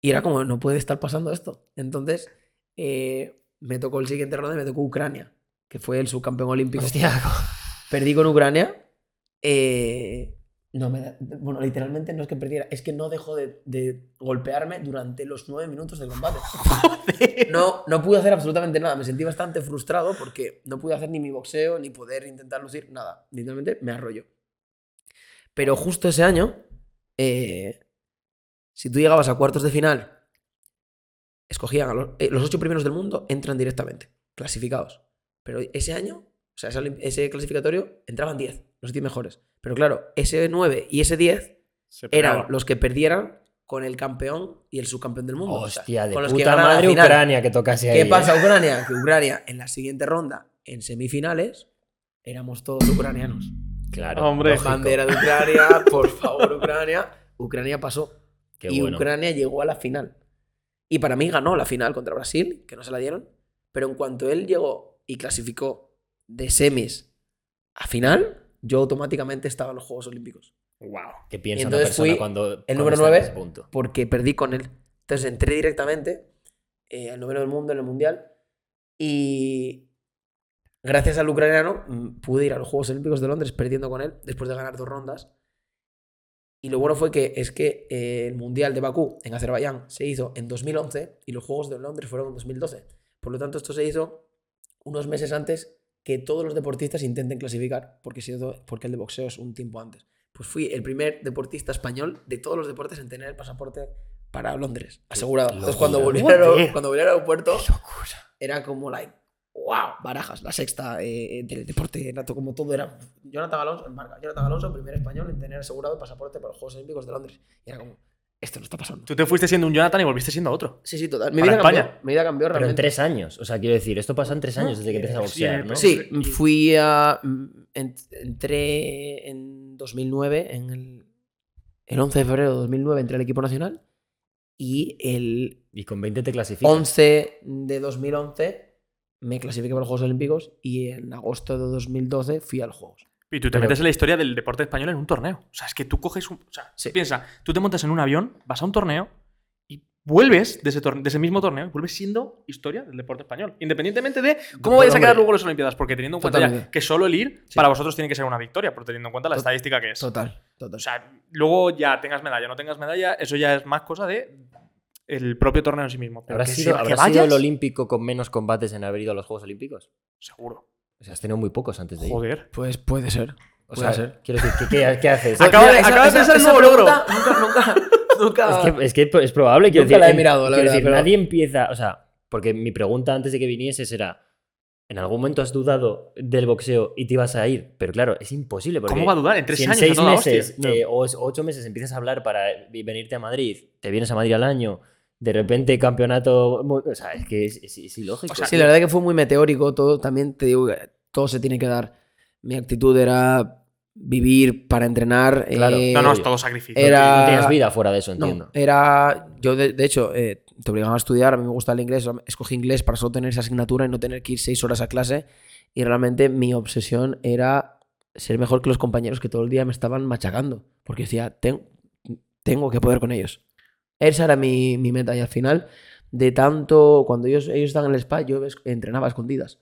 Y era como, no puede estar pasando esto. Entonces eh, me tocó el siguiente ronda y me tocó Ucrania, que fue el subcampeón olímpico. Hostia, Perdí con Ucrania. eh, no me da- bueno, literalmente no es que perdiera, es que no dejó de, de golpearme durante los nueve minutos del combate. No, no pude hacer absolutamente nada. Me sentí bastante frustrado porque no pude hacer ni mi boxeo, ni poder intentar lucir nada. Literalmente me arrolló. Pero justo ese año, eh, si tú llegabas a cuartos de final, escogían a los, eh, los ocho primeros del mundo, entran directamente, clasificados. Pero ese año, o sea, ese, clasificatorio, entraban 10, los 10 mejores. Pero claro, ese 9 y ese 10 Se eran los que perdieran con el campeón y el subcampeón del mundo. O sea, Hostia, de con los que puta la madre final. Ucrania que tocase ahí. ¿Qué ¿eh? pasa, Ucrania? Que Ucrania en la siguiente ronda, en semifinales, éramos todos ucranianos. Claro. Hombre. Bandera de Ucrania, por favor, Ucrania. Ucrania pasó. Qué y bueno. Ucrania llegó a la final. Y para mí ganó la final contra Brasil, que no se la dieron. Pero en cuanto él llegó y clasificó de semis a final, yo automáticamente estaba en los Juegos Olímpicos. Wow. ¿Qué piensa Y entonces fui cuando. el número está en 9 ese punto? porque perdí con él. Entonces entré directamente eh, al noveno del mundo en el mundial y gracias al ucraniano mm, pude ir a los Juegos Olímpicos de Londres perdiendo con él después de ganar dos rondas. Y lo bueno fue que es que eh, el mundial de Bakú en Azerbaiyán se hizo en 2011 y los Juegos de Londres fueron en 2012. Por lo tanto, esto se hizo unos meses antes que todos los deportistas intenten clasificar, porque, porque el de boxeo es un tiempo antes. Pues fui el primer deportista español de todos los deportes en tener el pasaporte para Londres, asegurado. Entonces, cuando volví, al, cuando volví al aeropuerto, era como, like, wow, barajas, la sexta eh, del deporte, nato, como todo era. Jonathan Alonso, en marca, Jonathan Alonso, primer español en tener asegurado el pasaporte para los Juegos Olímpicos de Londres. Y era como, esto no está pasando. Tú te fuiste siendo un Jonathan y volviste siendo otro. Sí, sí, total. Mi vida, cambió, España. mi vida cambió Pero en tres años. O sea, quiero decir, esto pasa en tres años desde que empiezas a boxear, eh, ¿no? Sí, fui a. en- entré en 2009, en el, el 11 de febrero de 2009, entré al equipo nacional. Y el Y con 20 te clasificas. 11 de 2011 me clasifiqué para los Juegos Olímpicos. Y en agosto de 2012 fui a los Juegos. Y tú te Pero- metes en la historia del deporte español en un torneo. O sea, es que tú coges un. O sea, Sí. piensa, tú te montas en un avión, vas a un torneo y vuelves de ese, torne- de ese mismo torneo, y vuelves siendo historia del deporte español. Independientemente de cómo vayas a quedar luego las Olimpiadas. Porque teniendo en cuenta ya que solo el ir Sí. para vosotros tiene que ser una victoria, pero teniendo en cuenta la estadística que es. Total, total. O sea, luego ya tengas medalla o no tengas medalla, eso ya es más cosa de el propio torneo en sí mismo. Pero ¿Habrá que, sido, si- que habrá sido el olímpico con menos combates en haber ido a los Juegos Olímpicos? Seguro. O sea, has tenido muy pocos antes de ir. Joder. pues puede ser. O puede sea, ser. quiero decir, ¿qué, qué, qué haces? Acaba de- Mira, acaba de pensar en un nuevo pregunta Nunca, nunca, nunca. Es que, es que es probable, quiero Nunca decir, la he mirado, la quiero verdad, decir, pero- nadie empieza, o sea, porque mi pregunta antes de que vinieses era, ¿En algún momento has dudado del boxeo y te ibas a ir? Pero claro, es imposible. Porque ¿Cómo va a dudar? En tres si en años. seis toda hostia. meses eh, o ocho meses empiezas a hablar para venirte a Madrid, te vienes a Madrid al año, de repente campeonato. O sea, es que es, es- es ilógico. O sea, Sí, la verdad que fue muy meteórico todo. También te digo que todo se tiene que dar. Mi actitud era vivir para entrenar. Claro. eh, No, no, es todo sacrificio. era- no tienes vida fuera de eso, no, entiendo. era. Yo, de, de hecho, eh, te obligaban a estudiar. A mí me gusta el inglés. Escogí inglés para solo tener esa asignatura y no tener que ir seis horas a clase. Y realmente mi obsesión era ser mejor que los compañeros que todo el día me estaban machacando. Porque decía, "Ten- tengo que poder con ellos. Esa era mi, mi meta. Y al final, de tanto. Cuando ellos, ellos estaban en el spa, yo entrenaba a escondidas.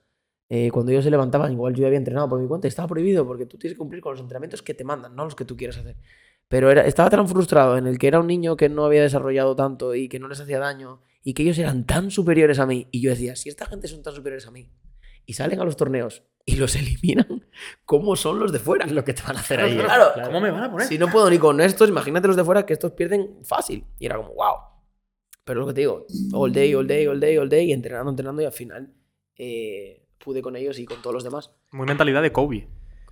Eh, cuando ellos se levantaban, igual yo había entrenado por mi cuenta. Estaba prohibido porque tú tienes que cumplir con los entrenamientos que te mandan, no los que tú quieres hacer. Pero estaba tan frustrado en el que era un niño que no había desarrollado tanto y que no les hacía daño y que ellos eran tan superiores a mí. Y yo decía, si esta gente son tan superiores a mí y salen a los torneos y los eliminan, ¿cómo son los de fuera? Lo que te van a hacer ahí. ¿eh? Claro, ¿Cómo me van a poner? Si no puedo ni con estos, imagínate los de fuera que estos pierden fácil. Y era como, wow. Pero lo que te digo, all day, all day, all day, all day, y entrenando, entrenando, y al final eh, pude con ellos y con todos los demás. Muy mentalidad de Kobe.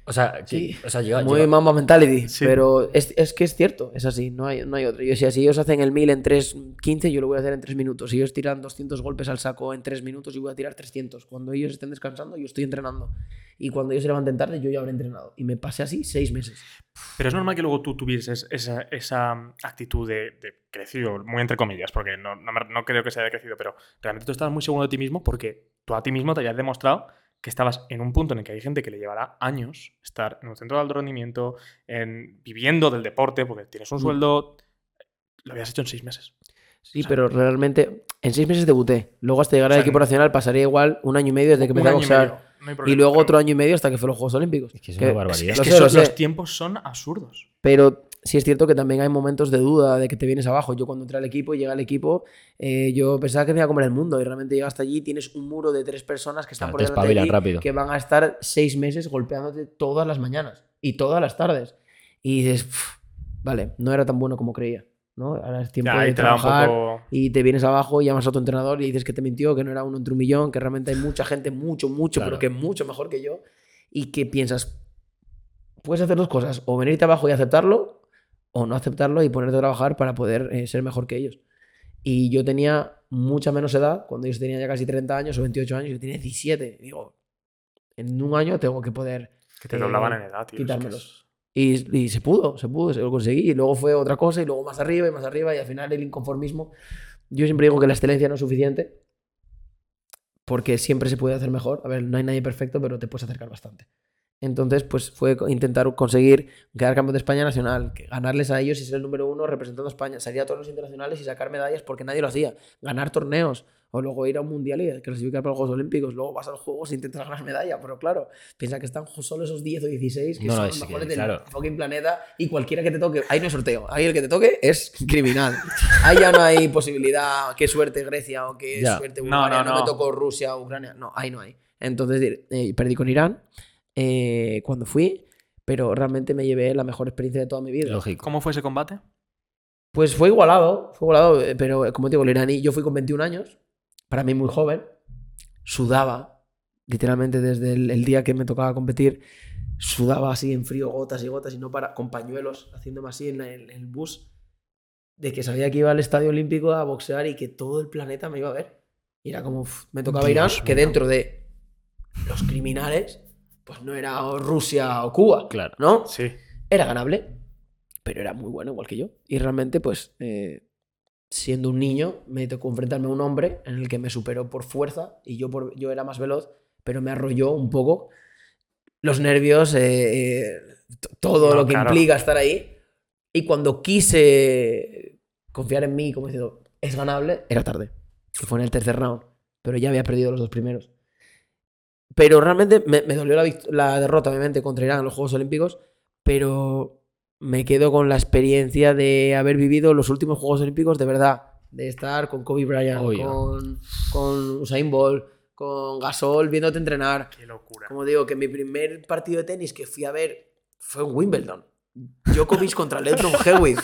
O sea, Sí. o sea Muy Mamba Mentality. Sí. Pero es, es que es cierto, es así, no hay, no hay otro. Yo decía, si ellos hacen el 1000 en 3.15, yo lo voy a hacer en 3 minutos. Si ellos tiran 200 golpes al saco en 3 minutos, yo voy a tirar 300. Cuando ellos estén descansando, yo estoy entrenando. Y cuando ellos se levanten tarde, yo ya habré entrenado. Y me pasé así seis meses. Pero es normal que luego tú tuvieses esa, esa actitud de, de crecido, muy entre comillas, porque no, no, no creo que sea de crecido, pero realmente tú estabas muy seguro de ti mismo porque tú a ti mismo te habías demostrado que estabas en un punto en el que hay gente que le llevará años estar en un centro de alto rendimiento, en, viviendo del deporte, porque tienes un Mm. sueldo, lo habías hecho en seis meses. Sí, O sea, pero realmente en seis meses debuté. Luego hasta llegar O sea, al equipo nacional pasaría igual un año y medio desde que empecé a y boxear. no Y, luego pero- otro año y medio hasta que fue los Juegos Olímpicos. Es que es Que- una barbaridad. Es Lo que sé, eso- los tiempos son absurdos. Pero sí es cierto que también hay momentos de duda de que te vienes abajo. Yo cuando entré al equipo y llegué al equipo, eh, yo pensaba que me iba a comer el mundo y realmente llegas hasta allí y tienes un muro de tres personas que están Claro, por te delante de ti, rápido. que van a estar seis meses golpeándote todas las mañanas y todas las tardes. Y dices, "Pf, vale, no era tan bueno como creía. ¿no? Ahora es tiempo Ya, de trabajar poco... y te vienes abajo y llamas a tu entrenador y dices que te mintió, que no era uno entre un millón, que realmente hay mucha gente, mucho, mucho, Claro. pero que mucho mejor que yo y que piensas, puedes hacer dos cosas, o venirte abajo y aceptarlo, o no aceptarlo y ponerte a trabajar para poder eh, ser mejor que ellos. Y yo tenía mucha menos edad, cuando ellos tenían ya casi 30 años o 28 años, yo tenía 17. Digo, en un año tengo que poder Que te eh, doblaban en edad, tío. es que quitármelos. es- Y, y se pudo, se pudo, se lo conseguí. Y luego fue otra cosa, y luego más arriba y más arriba, y al final el inconformismo. Yo siempre digo que la excelencia no es suficiente, porque siempre se puede hacer mejor. A ver, no hay nadie perfecto, pero te puedes acercar bastante. Entonces, pues fue intentar conseguir quedar campeón de España nacional, que ganarles a ellos y ser el número uno representando a España, salir a torneos internacionales y sacar medallas porque nadie lo hacía, ganar torneos, o luego ir a un mundial y clasificar para los Juegos Olímpicos, luego vas a los Juegos e intentas ganar medalla, pero claro, piensa que están solo esos 10 o 16 que No, son los que, mejores del claro. fucking planeta y cualquiera que te toque, ahí no hay sorteo, ahí el que te toque es criminal. Ahí ya no hay posibilidad, qué suerte Grecia o qué Ya. suerte No, Bulgaria, no, no, me tocó Rusia o Ucrania, no, ahí no hay. Entonces eh, perdí con Irán eh, cuando fui, pero realmente me llevé la mejor experiencia de toda mi vida. Lógico. ¿Cómo fue ese combate? Pues fue igualado, fue igualado, eh, pero eh, como te digo, el iraní, yo fui con 21 años, para mí muy joven, sudaba, literalmente desde el, el día que me tocaba competir, sudaba así en frío, gotas y gotas, y no para, con pañuelos, haciéndome así en el, en el bus, de que sabía que iba al Estadio Olímpico a boxear y que todo el planeta me iba a ver. Y era como, uf, me tocaba Irán, Dios que mío. dentro de los criminales, pues no era o Rusia o Cuba, Claro. ¿no? Sí. era ganable, pero era muy bueno igual que yo. Y realmente, pues, eh, siendo un niño, me tocó enfrentarme a un hombre en el que me superó por fuerza y yo, por, yo era más veloz, pero me arrolló un poco los nervios, eh, eh, todo No, lo que claro. implica estar ahí. Y cuando quise confiar en mí, como diciendo, es ganable, era tarde. Que fue en el tercer round, pero ya había perdido los dos primeros. Pero realmente me, me dolió la, la derrota, obviamente, contra Irán en los Juegos Olímpicos, pero me quedo con la experiencia de haber vivido los últimos Juegos Olímpicos de verdad. De estar con Kobe Bryant, Obvio. con, con Usain Bolt, con Gasol, viéndote entrenar. Qué locura. Como digo, que mi primer partido de tenis que fui a ver fue en Wimbledon. Djokovic contra Leandro Hewitt.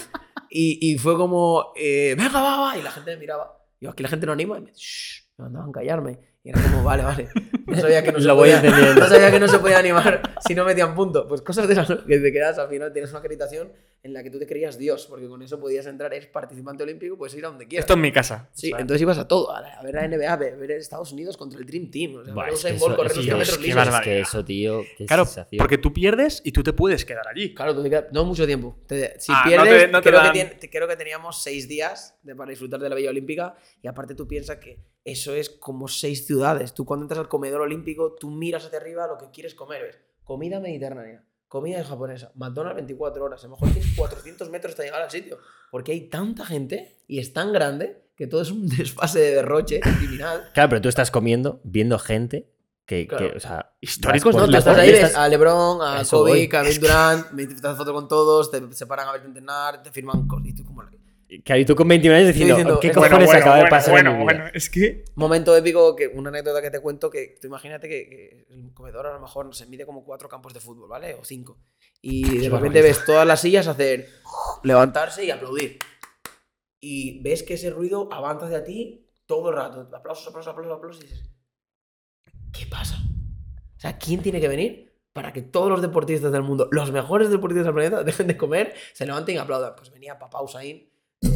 Y, y fue como, eh, venga, va, va. Y la gente me miraba. Yo, aquí la gente no anima. Y me, "Shh", me mandaban callarme. Y era como, vale, vale. No sabía que no, se, Lo voy podía, no sabía que no se podía animar si no metían punto. Pues cosas de esas que te quedas al final, tienes una acreditación en la que tú te creías Dios, porque con eso podías entrar, eres participante olímpico, puedes ir a donde quieras. Esto en mi casa. Sí, O sea, entonces ibas a todo, a, la- a ver la NBA, a ver, Estados Unidos contra el Dream Team. O sea, Buah, es que eso, correr es los es que- es que eso, tío, qué Claro, sensación. porque tú pierdes y tú te puedes quedar allí. Claro, tú te quedas- no mucho tiempo. Te- si Ah, no pierdes, te- no te creo, dan- que creo que teníamos seis días de, para disfrutar de la Villa Olímpica y aparte tú piensas que eso es como seis ciudades. Tú cuando entras al comedor olímpico, tú miras hacia arriba lo que quieres comer. ¿ves? Comida mediterránea, comida japonesa, McDonald's 24 horas. A lo mejor tienes 400 metros hasta llegar al sitio. Porque hay tanta gente y es tan grande que todo es un desfase de derroche criminal. Claro, pero tú estás comiendo, viendo gente que, Claro. que, o sea... Históricos, No, tú estás ahí, ves estás- a LeBron, a Kobe, a Kevin Durant, me foto con todos, te separan a verte entrenar, te firman cosas. Y tú como... Claro, y tú con 29 años diciendo, diciendo, ¿qué es- cojones Bueno, bueno, acaba de bueno, pasar bueno, en mi vida? bueno, es que Momento épico, que una anécdota que te cuento, que tú imagínate que, que el comedor a lo mejor se mide como cuatro campos de fútbol, ¿vale? O cinco. Y de repente ves todas las sillas hacer levantarse y aplaudir. Y ves que ese ruido avanza hacia ti todo el rato. Aplausos, aplausos, aplausos, aplausos. Y dices, ¿qué pasa? O sea, ¿quién tiene que venir para que todos los deportistas del mundo, los mejores deportistas del planeta, dejen de comer, se levanten y aplaudan? Pues venía Papá Usain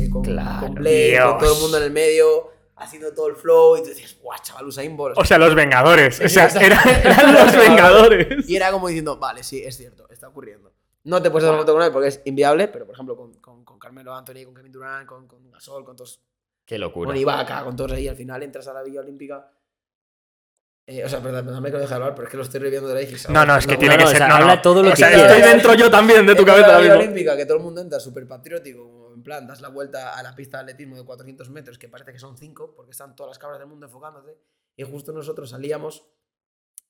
eh, con, Claro, todo el mundo en el medio, haciendo todo el flow. Y tú dices, guau, chaval, Usain Bolt. O sea, los Vengadores. O sea, eran, eran los Vengadores. Y era como diciendo, vale, sí, es cierto, está ocurriendo. No te puedes hacer una foto con él porque es inviable, pero por ejemplo con, con, con Carmelo Anthony, con Kevin Durant, con, con Gasol, con todos, Qué locura. con Ibaka, con todos ahí, al final entras a la Villa Olímpica. Eh, o sea, perdón, perdóname que lo deje hablar, pero es que lo estoy reviendo de la y No, no, es que No, tiene no, que o ser. sea, no, no. habla todo lo O que sea, quieras. estoy dentro yo también de tu Entras cabeza a la mismo. Olímpica, que todo el mundo entra súper patriótico, como en plan, das la vuelta a la pista de atletismo de 400 metros, que parece que son 5, porque están todas las cámaras del mundo enfocándote, y justo nosotros salíamos,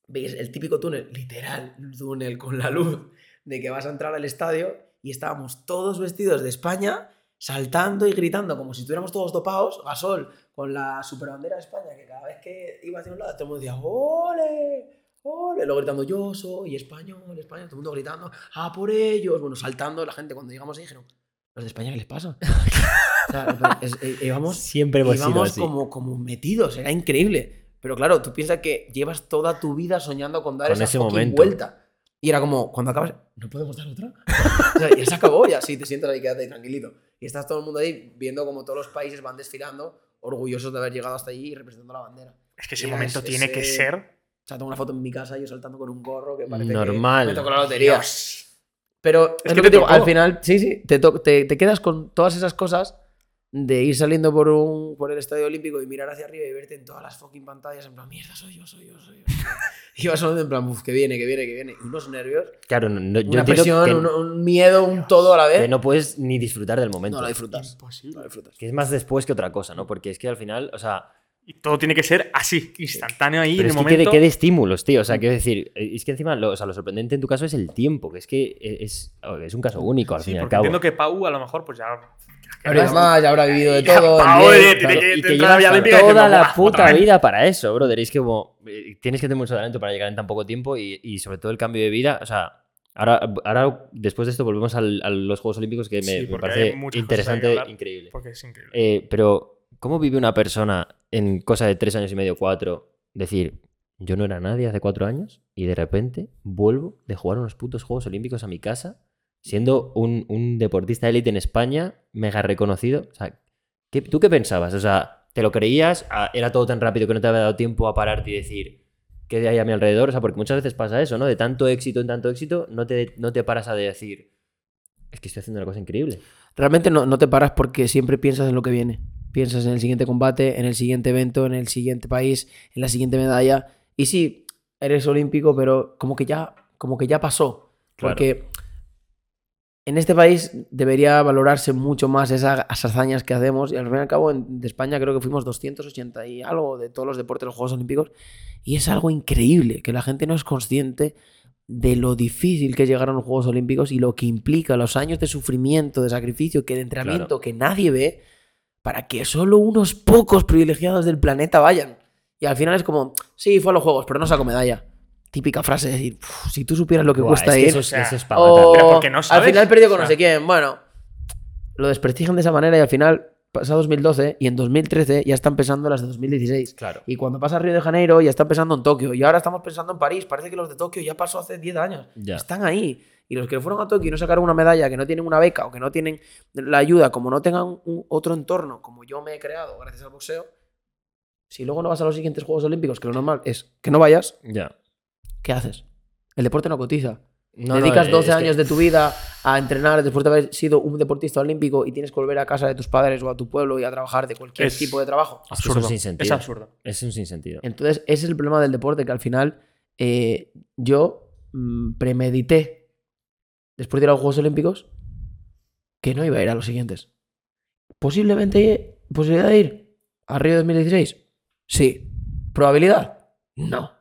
veis el típico túnel, literal, túnel con la luz, de que vas a entrar al estadio, y estábamos todos vestidos de España, saltando y gritando, como si estuviéramos todos dopados, Gasol, con la superbandera de España, que cada vez que iba hacia un lado, todo el mundo decía, ¡ole! ¡Ole! Luego gritando yo soy español, español, todo el mundo gritando, ¡ah, por ellos! Bueno, saltando la gente. Cuando llegamos ahí dijeron, ¿los de España qué les pasa? o sea, es- eh, íbamos, Siempre hemos sido íbamos así. como, como metidos, era increíble. Pero claro, tú piensas que llevas toda tu vida soñando con dar Con esa ese momento. vuelta. Y era como, cuando acabas, ¿no podemos dar otra? o sea, ya se acabó, ya sí, te sientas ahí, quédate ahí tranquilito. Y estás todo el mundo ahí viendo como todos los países van desfilando, orgullosos de haber llegado hasta allí y representando la bandera. Es que ese momento es- tiene que ser. O sea, tengo una foto en mi casa yo saltando con un gorro que parece Normal. que me tocó la lotería. Dios. Pero es, que te que te digo, al final, sí, sí, te, te, te quedas con todas esas cosas de ir saliendo por, un, por el estadio olímpico y mirar hacia arriba y verte en todas las fucking pantallas en plan, mierda, soy yo, soy yo, soy yo. y vas solo en plan, uff, que viene, que viene, que viene. Y unos nervios, Claro, no- no- yo una presión, que, un, un miedo, un todo a la vez. que no puedes ni disfrutar del momento. no lo disfrutas. Imposible. No lo disfrutas. Que es más después que otra cosa, ¿no? Porque es que al final, o sea, Y todo tiene que ser así, instantáneo ahí pero en es el que qué de, momento. qué de estímulos, tío. O sea, quiero decir, eh, es que encima, lo, o sea, lo sorprendente en tu caso es el tiempo, que es que es, es un caso único al Sí, fin y al cabo. entiendo que Pau a lo mejor pues ya. Pero además ya habrá vivido de Ya, todo. pa, el oye, bien, tiene claro. que- y que llevas toda diciendo, la "Buah, puta otra vez". vida para eso, brother. Es que como eh, tienes que tener mucho talento para llegar en tan poco tiempo y, y sobre todo el cambio de vida. O sea, ahora, ahora después de esto volvemos al- a los Juegos Olímpicos que me, Sí, me parece interesante, que hablar. increíble. Porque es increíble. Eh, pero, ¿cómo vive una persona en cosa de tres años y medio, cuatro, decir, yo no era nadie hace cuatro años y de repente vuelvo de jugar unos putos Juegos Olímpicos a mi casa, siendo un, un deportista élite en España, mega reconocido? O sea, ¿qué- ¿tú qué pensabas? O sea, ¿te lo creías? Ah, ¿Era todo tan rápido que no te había dado tiempo a pararte y decir, ¿qué hay a mi alrededor? O sea, porque muchas veces pasa eso, ¿no? De tanto éxito en tanto éxito, no te, no te paras a decir, es que estoy haciendo una cosa increíble. Realmente no, no te paras porque siempre piensas en lo que viene. Piensas en el siguiente combate, en el siguiente evento, en el siguiente país, en la siguiente medalla. Y sí, eres olímpico, pero como que ya, como que ya pasó. Claro. Porque en este país debería valorarse mucho más esas hazañas que hacemos. Y al fin y al cabo, en, de España creo que fuimos 280 y algo de todos los deportes de los Juegos Olímpicos. Y es algo increíble que la gente no es consciente de lo difícil que es llegar a los Juegos Olímpicos y lo que implica los años de sufrimiento, de sacrificio, que de entrenamiento que nadie ve para que solo unos pocos privilegiados del planeta vayan. Y al final es como, sí, fue a los Juegos, pero no sacó medalla. Típica frase de decir, "Uf, si tú supieras lo que Buah, cuesta es que ir. eso, es- o sea, eso es pa' o matar. Pero porque no al sabes. final perdió con no sé quién. Bueno, lo desprestigian de esa manera y al final pasa 2012 y en 2013 ya están pensando las de 2016. Claro. Y cuando pasa Río de Janeiro ya están pensando en Tokio. Y ahora estamos pensando en París. Parece que los de Tokio ya pasó hace 10 años. Ya. Están ahí. Y los que fueron a Tokio y no sacaron una medalla, que no tienen una beca o que no tienen la ayuda, como no tengan un- otro entorno como yo me he creado gracias al boxeo, si luego no vas a los siguientes Juegos Olímpicos, que lo normal es que no vayas, Ya. ¿qué haces? El deporte no cotiza. No, Dedicas eh, 12 es que- años de tu vida a entrenar después de haber sido un deportista olímpico y tienes que volver a casa de tus padres o a tu pueblo y a trabajar de cualquier Es- tipo de trabajo. Es que es un Absurdo. sinsentido. Es absurdo. Es un sinsentido. Entonces, ese es el problema del deporte, que al final eh, yo mm, premedité, después de ir a los Juegos Olímpicos, que no iba a ir a los siguientes. Posiblemente, posibilidad de ir a Río 2016. Sí. ¿Probabilidad? No.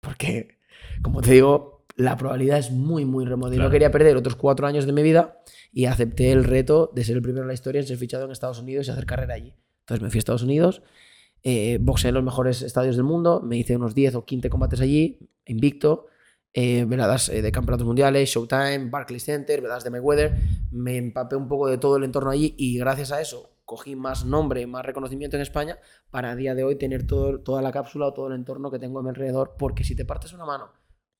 Porque, como te digo, la probabilidad es muy, muy remota. Y no quería perder otros cuatro años de mi vida y acepté el reto de ser el primero en la historia en ser fichado en Estados Unidos y hacer carrera allí. Entonces me fui a Estados Unidos, eh, boxeé en los mejores estadios del mundo, me hice unos 10 o 15 combates allí, invicto, eh, veladas eh, de campeonatos mundiales, Showtime, Barclays Center, veladas de Mayweather, me empapé un poco de todo el entorno allí y gracias a eso cogí más nombre, más reconocimiento en España para a día de hoy tener todo, toda la cápsula o todo el entorno que tengo a mi alrededor, porque si te partes una mano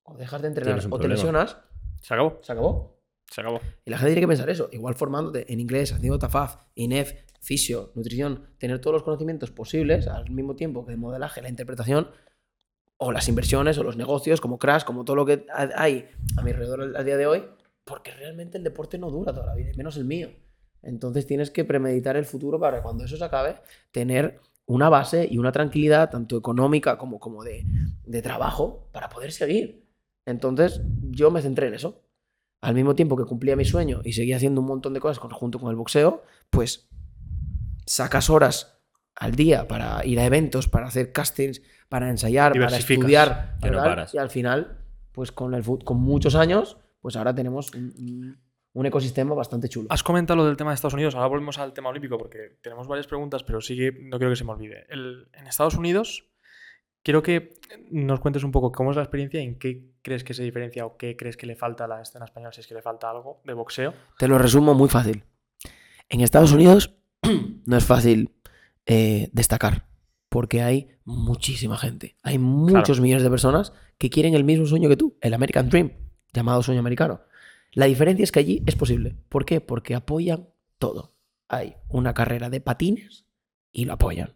o dejas de entrenar o te lesionas, Se acabó. se acabó. Se acabó. Y la gente tiene que pensar eso. Igual formándote en inglés, haciendo TAFAF, INEF, fisio, nutrición, tener todos los conocimientos posibles al mismo tiempo que el modelaje, la interpretación, o las inversiones, o los negocios, como Crash, como todo lo que ha- hay a mi alrededor al, al día de hoy, porque realmente el deporte no dura toda la vida, menos el mío. Entonces tienes que premeditar el futuro para cuando eso se acabe, tener una base y una tranquilidad, tanto económica como, como de, de trabajo, para poder seguir. Entonces yo me centré en eso al mismo tiempo que cumplía mi sueño y seguía haciendo un montón de cosas junto con el boxeo, pues sacas horas al día para ir a eventos, para hacer castings, para ensayar, para estudiar, Ya no tal, paras. y al final, pues con, el, con muchos años, pues ahora tenemos un, un- un ecosistema bastante chulo. Has comentado lo del tema de Estados Unidos, ahora volvemos al tema olímpico porque tenemos varias preguntas, pero sí que no quiero que se me olvide. El- en Estados Unidos, quiero que nos cuentes un poco cómo es la experiencia y en qué crees que se diferencia o qué crees que le falta a la escena española, si es que le falta algo de boxeo. Te lo resumo muy fácil. En Estados Unidos no es fácil eh, destacar, porque hay muchísima gente. Hay muchos millones de personas que quieren el mismo sueño que tú, el American Dream, llamado sueño americano. La diferencia es que allí es posible. ¿Por qué? Porque apoyan todo. Hay una carrera de patines y lo apoyan.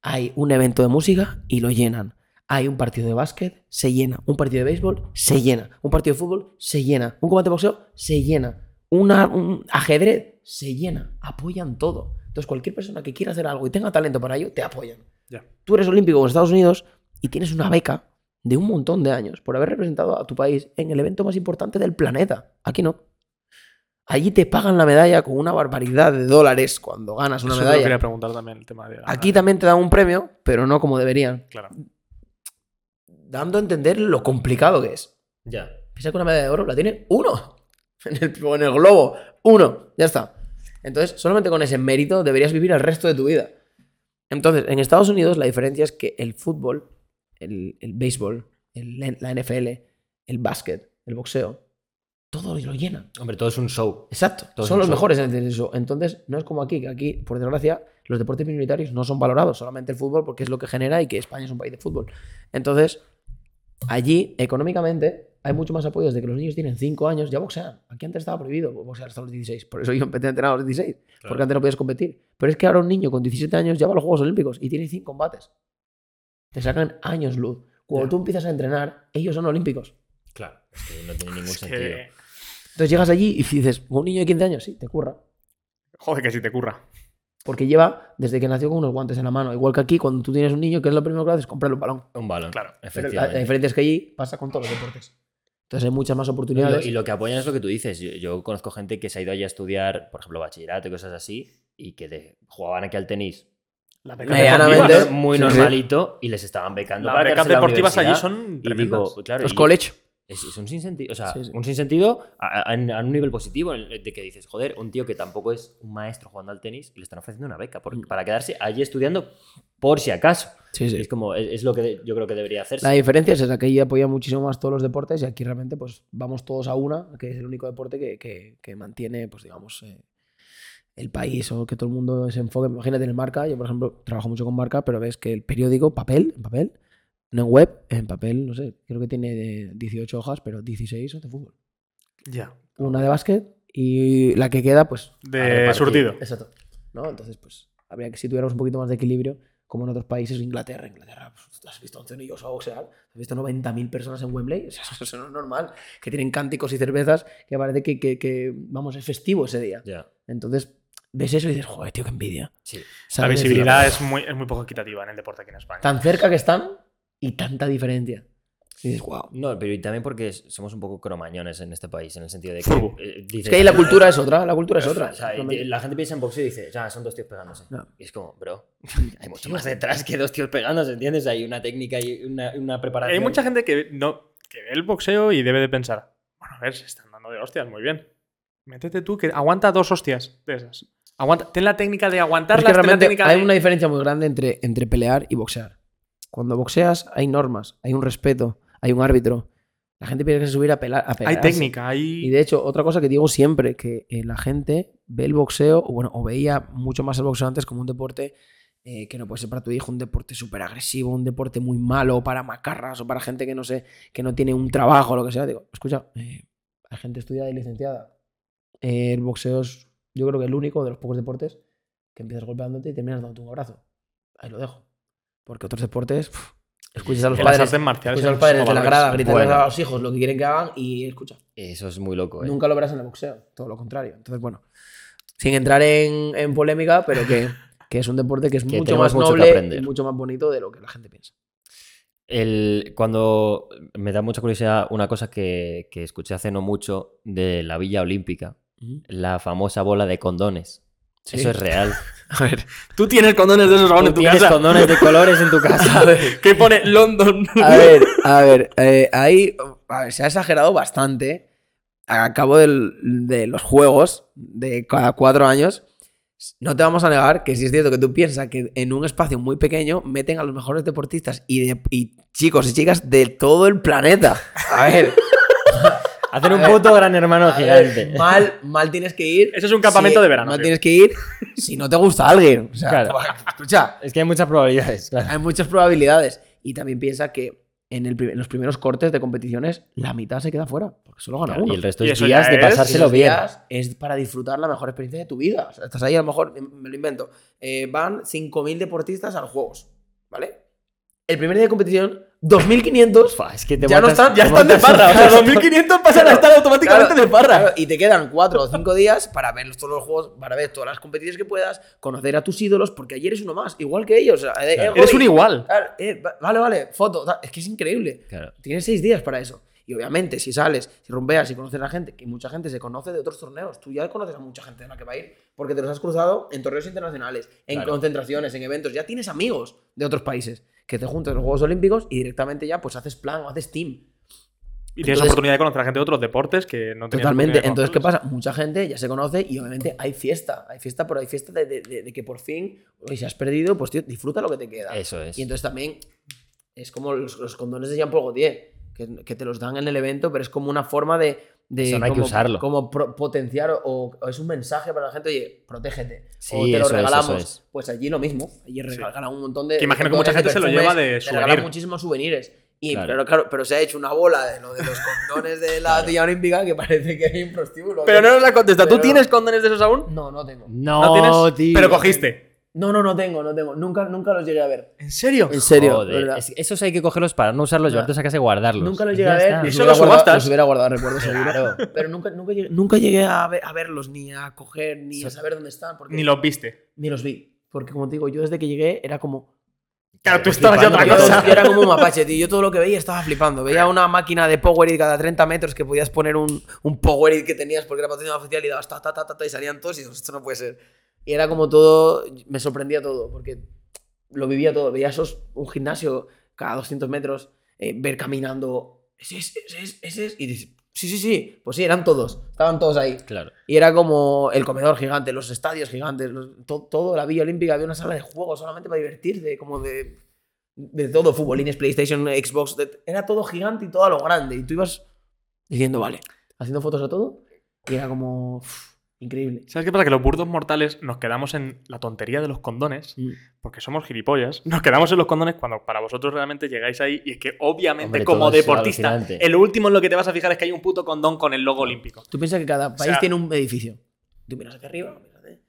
Hay un evento de música y lo llenan. Hay un partido de básquet, se llena. Un partido de béisbol, se llena. Un partido de fútbol, se llena. Un combate de boxeo, se llena. Una- un ajedrez, se llena. Apoyan todo. Entonces, cualquier persona que quiera hacer algo y tenga talento para ello, te apoyan. Ya. Tú eres olímpico en Estados Unidos y tienes una beca de un montón de años por haber representado a tu país en el evento más importante del planeta. Aquí no. Allí te pagan la medalla con una barbaridad de dólares cuando ganas una Eso medalla. quería preguntar también, el tema de... Aquí también te dan un premio, pero no como deberían. Claro. Dando a entender lo complicado que es. Ya. Piensa que una medalla de oro la tiene uno. En el, o en el globo. Uno. Ya está. Entonces, solamente con ese mérito deberías vivir el resto de tu vida. Entonces, en Estados Unidos la diferencia es que el fútbol, el, el béisbol, el- la NFL, el básquet, el boxeo, todo lo llenan. Hombre, todo es un show. Exacto. Todo son los show. mejores en eso. Entonces, no es como aquí, que aquí, por desgracia, los deportes minoritarios no son valorados, solamente el fútbol, porque es lo que genera y que España es un país de fútbol. Entonces, allí, económicamente, hay mucho más apoyo desde que los niños tienen 5 años, ya boxean. Aquí antes estaba prohibido boxear hasta los 16. Por eso yo empecé a entrenar a los 16, porque antes no podías competir. Pero es que ahora un niño con 17 años ya va a los Juegos Olímpicos y tiene 5 combates. Te sacan años luz. Cuando tú empiezas a entrenar, ellos son olímpicos. Claro. Es que no tiene ningún Es sentido. que... Entonces llegas allí y dices, un niño de 15 años, sí, te curra. Joder, que si te curra. Porque lleva desde que nació con unos guantes en la mano. Igual que aquí, cuando tú tienes un niño, que es lo primero que haces? Comprarle un balón. Un balón. Claro. Pero la, diferencia es que allí pasa con todos los deportes. Entonces hay muchas más Y lo, oportunidades. y lo que apoyan es lo que tú dices. Yo, yo conozco gente que se ha ido allí a estudiar, por ejemplo, bachillerato y cosas así, y que de- jugaban aquí al tenis La Medianamente. muy, muy Sí, sí. normalito y les estaban becando. Las para becas deportivas allí son Y digo, claro, los y- college. Es, es un sinsentido, o sea, Sí, sí. un sinsentido a, a- a un nivel positivo, de que dices, joder, un tío que tampoco es un maestro jugando al tenis y le están ofreciendo una beca por- Mm. para quedarse allí estudiando por si acaso. Sí, sí. Es como, es, es lo que yo creo que debería hacerse. La diferencia es esa, que allí apoya muchísimo más todos los deportes y aquí realmente pues vamos todos a una, que es el único deporte que, que- que mantiene, pues digamos, eh, el país o que todo el mundo se enfoque. Imagínate en el marca, yo por ejemplo trabajo mucho con marca, pero ves que el periódico, papel, en papel, no en web, en papel, no sé, creo que tiene de 18 hojas, pero 16 son de fútbol. Ya. Una de básquet y la que queda, pues. De surtido. Exacto. ¿No? Entonces, pues, habría que si tuviéramos un poquito más de equilibrio, como en otros países, Inglaterra, Inglaterra, pues, ¿tú has visto 11 niños a boxear? ¿Has visto 90.000 personas en Wembley? O sea, eso, no es normal. Que tienen cánticos y cervezas que parece que, que, que, vamos, es festivo ese día. Ya. Entonces, ves eso y dices, joder, tío, qué envidia. Sí. La visibilidad es muy, es muy poco equitativa en el deporte aquí en España. Tan cerca que están y tanta diferencia. Y dices, wow. No, pero y también porque es- somos un poco cromañones en este país, en el sentido de que. Eh, dices- Es que ahí la cultura es otra, la cultura es otra. O sea, la gente piensa en boxeo y dice, ya, son dos tíos pegándose. No. Y es como, bro, hay mucho más detrás que dos tíos pegándose, ¿entiendes? Hay una técnica y una, una preparación. Hay mucha gente que, no, que ve el boxeo y debe de pensar, bueno, a ver, se están dando de hostias, muy bien. Métete tú, que aguanta dos hostias de esas. Aguanta, ten la técnica de Es aguantarlas, que ten la realmente técnica hay de- una diferencia muy grande entre, entre pelear y boxear. Cuando boxeas hay normas, hay un respeto, hay un árbitro. La gente tiene que subir a, pela- a Hay técnica, Y hay... de hecho, otra cosa que digo siempre, que eh, la gente ve el boxeo, o bueno, o veía mucho más el boxeo antes como un deporte eh, que no puede ser para tu hijo, un deporte súper agresivo, un deporte muy malo para macarras o para gente que no sé, que no tiene un trabajo o lo que sea. Digo, escucha, eh, hay gente estudiada y licenciada. Eh, el boxeo es, yo creo que el único de los pocos deportes que empiezas golpeándote y terminas dándote un abrazo. Ahí lo dejo. Porque otros deportes, pff, escuchas a los en las padres, artes marciales. escuchas a los son padres de la grada Bueno. a los hijos lo que quieren que hagan y escucha. Eso es muy loco, ¿eh? Nunca lo verás en el boxeo, todo lo contrario. Entonces, bueno, sin entrar en, en polémica, pero que, que es un deporte que es Que mucho más mucho noble y mucho más bonito de lo que la gente piensa. El, cuando me da mucha curiosidad una cosa que, que escuché hace no mucho de la Villa Olímpica, la famosa bola de condones. Sí. Eso es real. A ver, Tú tienes condones de esos aún en tu tienes casa. condones de colores en tu casa. que pone London. a ver, a ver, eh, ahí a ver, se ha exagerado bastante a cabo del- de los juegos de cada cuatro años. No te vamos a negar que si es cierto que tú piensas que en un espacio muy pequeño meten a los mejores deportistas y, de- y chicos y chicas de todo el planeta. A ver, Hacen un puto gran hermano gigante. mal, mal tienes que ir. Eso es un campamento si- de verano, Mal tío. tienes que ir si no te gusta alguien. O sea, Claro. escucha, Es que hay muchas probabilidades, claro. hay muchas probabilidades. Y también piensa que en, el pri- en los primeros cortes de competiciones, la mitad se queda fuera. Porque solo gana Claro, uno. y el resto Y es días de pasárselo bien. días es para disfrutar la mejor experiencia de tu vida. O sea, estás ahí a lo mejor, me lo invento, eh, van 5.000 deportistas a los Juegos, ¿vale? El primer día de competición, 2.500 Fua, es que te ya no están, ya te están de farra. O sea, Claro, 2.500 pasan a estar automáticamente claro, de farra. Y te quedan 4 o 5 días para ver todos los juegos, para ver todas las competiciones que puedas, conocer a tus ídolos, porque ayer eres uno más, igual que ellos. o sea, eh, eh, Eres un igual. eh, va- vale, vale, foto. Es que es increíble. Claro. Tienes 6 días para eso. Y obviamente, si sales, si rompeas y conoces a gente, que mucha gente se conoce de otros torneos, tú ya conoces a mucha gente de la que va a ir, porque te los has cruzado en torneos internacionales, en Claro. concentraciones, en eventos, ya tienes amigos de otros países que te juntas en los Juegos Olímpicos y directamente ya pues haces plan o haces team. Y tienes Entonces- oportunidad de conocer a gente de otros deportes que no tenías Totalmente. Entonces, ¿qué pasa? Mucha gente ya se conoce y obviamente hay fiesta. Hay fiesta, pero hay fiesta de, de- de- de que por fin, si has perdido, pues tío, disfruta lo que te queda. Eso es. Y entonces también es como los, los condones de Jean-Paul Gaultier, que, que te los dan en el evento, pero es como una forma de. de Eso no hay que como, usarlo. Como pro- potenciar o, o es un mensaje para la gente, oye, protégete. Sí, o te lo eso es, regalamos. eso es. Pues allí lo mismo. Allí regalan un montón de. Que imagino que mucha gente se lo lleva de souvenir. regalan muchísimos souvenirs. Y, Claro. pero claro, pero se ha hecho una bola de lo de los condones de la tía olímpica que parece que hay un prostíbulo. Pero no nos la contesta. ¿Tú Pero- tienes condones de esos aún? No, no tengo. No, ¿No tienes? tío. Pero cogiste. No, no, no tengo, no tengo. Nunca, nunca los llegué a ver. ¿En serio? En serio, Joder, es- esos hay que cogerlos para no usarlos, No. llevarte a casa y guardarlos. Nunca los llegué a ver. está. Eso los lo hubiera guardado- subastas. Los hubiera guardado, recuerdo seguro. Claro. Pero nunca, nunca, llegué, nunca llegué a, ver- a verlos, ni a coger, ni a saber dónde están. Porque Ni los viste. ni los vi. Porque como te digo, yo desde que llegué era como... Claro, tú estabas ya otra cosa. yo era como un mapache, tío. Yo todo lo que veía estaba flipando. Veía una máquina de Powerade cada 30 metros que podías poner un, un Powerade que tenías porque era patrocinado oficial y dabas ta, ta, ta, ta, ta, y salían todos y dices, esto no puede ser. Y era como todo... Me sorprendía todo porque lo vivía todo. Veía esos, un gimnasio cada 200 metros, eh, ver caminando... Ese es, ese es, ese es. Y dices, sí, sí, sí. Pues sí, eran todos. Estaban todos ahí. Claro. Y era como el comedor gigante, los estadios gigantes, los- to- todo, la Villa Olímpica, había una sala de juegos solamente para divertirte, como de, de todo, futbolines, PlayStation, Xbox, de- era todo gigante y todo a lo grande. Y tú ibas diciendo, vale, haciendo fotos a todo, y era como... uf, Increíble. ¿Sabes qué pasa? Que los burdos mortales nos quedamos en la tontería de los condones, Mm. porque somos gilipollas. Nos quedamos en los condones cuando para vosotros realmente llegáis ahí y es que obviamente Hombre, como deportista, lo último en lo que te vas a fijar es que hay un puto condón con el logo olímpico. Tú piensas que cada país sea- tiene un edificio. Tú miras hacia arriba, miras de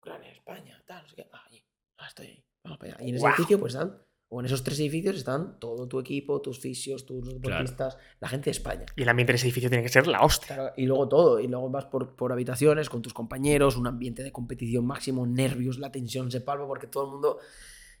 Ucrania, España, tal, no sé qué. Ah, allí. Ah, estoy ahí. Vamos para allá. Y en ese edificio, pues están. O en esos tres edificios están todo tu equipo, tus fisios, tus deportistas, la gente de España. Y el ambiente en ese edificio tiene que ser la hostia. Claro, y luego todo. Y luego vas por, por habitaciones con tus compañeros, un ambiente de competición máximo, nervios, la tensión se palpa porque todo el mundo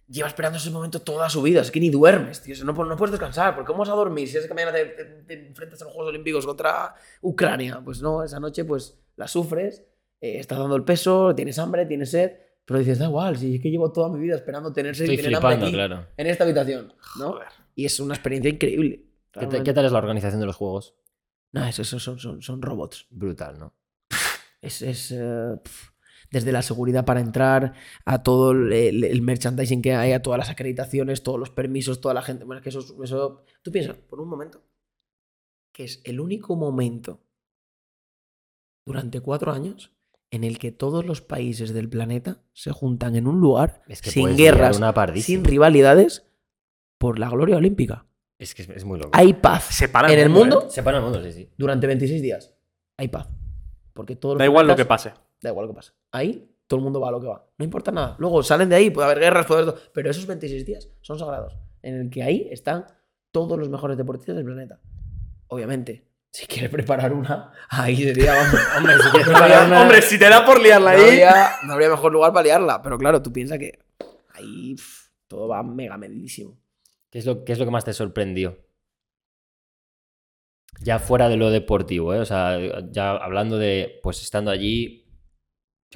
lleva esperando ese momento toda su vida. Es que ni duermes, tío. No, no puedes descansar. ¿Por cómo vas a dormir si es que mañana te, te- te enfrentas a los Juegos Olímpicos contra Ucrania? Pues no, esa noche pues la sufres, eh, estás dando el peso, tienes hambre, tienes sed. Pero dices, da igual, si es que llevo toda mi vida esperando tener Estoy tener hambre flipando, aquí, claro. en esta habitación, ¿no? Joder. Y es una experiencia increíble. ¿Qué, tal es la organización de los juegos? No, eso, eso son, son, son robots. Brutal, ¿no? Es, es, eh, desde la seguridad para entrar, a todo el, el- el merchandising que hay, a todas las acreditaciones, todos los permisos, toda la gente. Bueno, es que eso, es- eso. Tú piensas, por un momento, que es el único momento durante cuatro años en el que todos los países del planeta se juntan en un lugar Es que sin guerras, una sin rivalidades, por la gloria olímpica. Es que es, es muy loco. Hay paz Se para en el mundo ¿eh? Se para el mundo, sí, sí. durante 26 días. Hay paz. Porque todos los Da igual lo que pase. Da igual lo que pase. Ahí todo el mundo va a lo que va. No importa nada. Luego salen de ahí, puede haber guerras, puede haber todo. Pero esos 26 días son sagrados. En el que ahí están todos los mejores deportistas del planeta. Obviamente, si quieres preparar una, ahí sería, hombre, si preparar una, Hombre, si te da por liarla no ahí. habría, no habría mejor lugar para liarla. Pero claro, tú piensas que ahí todo va mega medidísimo. ¿Qué es, lo, ¿Qué es lo que más te sorprendió? Ya fuera de lo deportivo, ¿eh? O sea, ya hablando de, pues estando allí,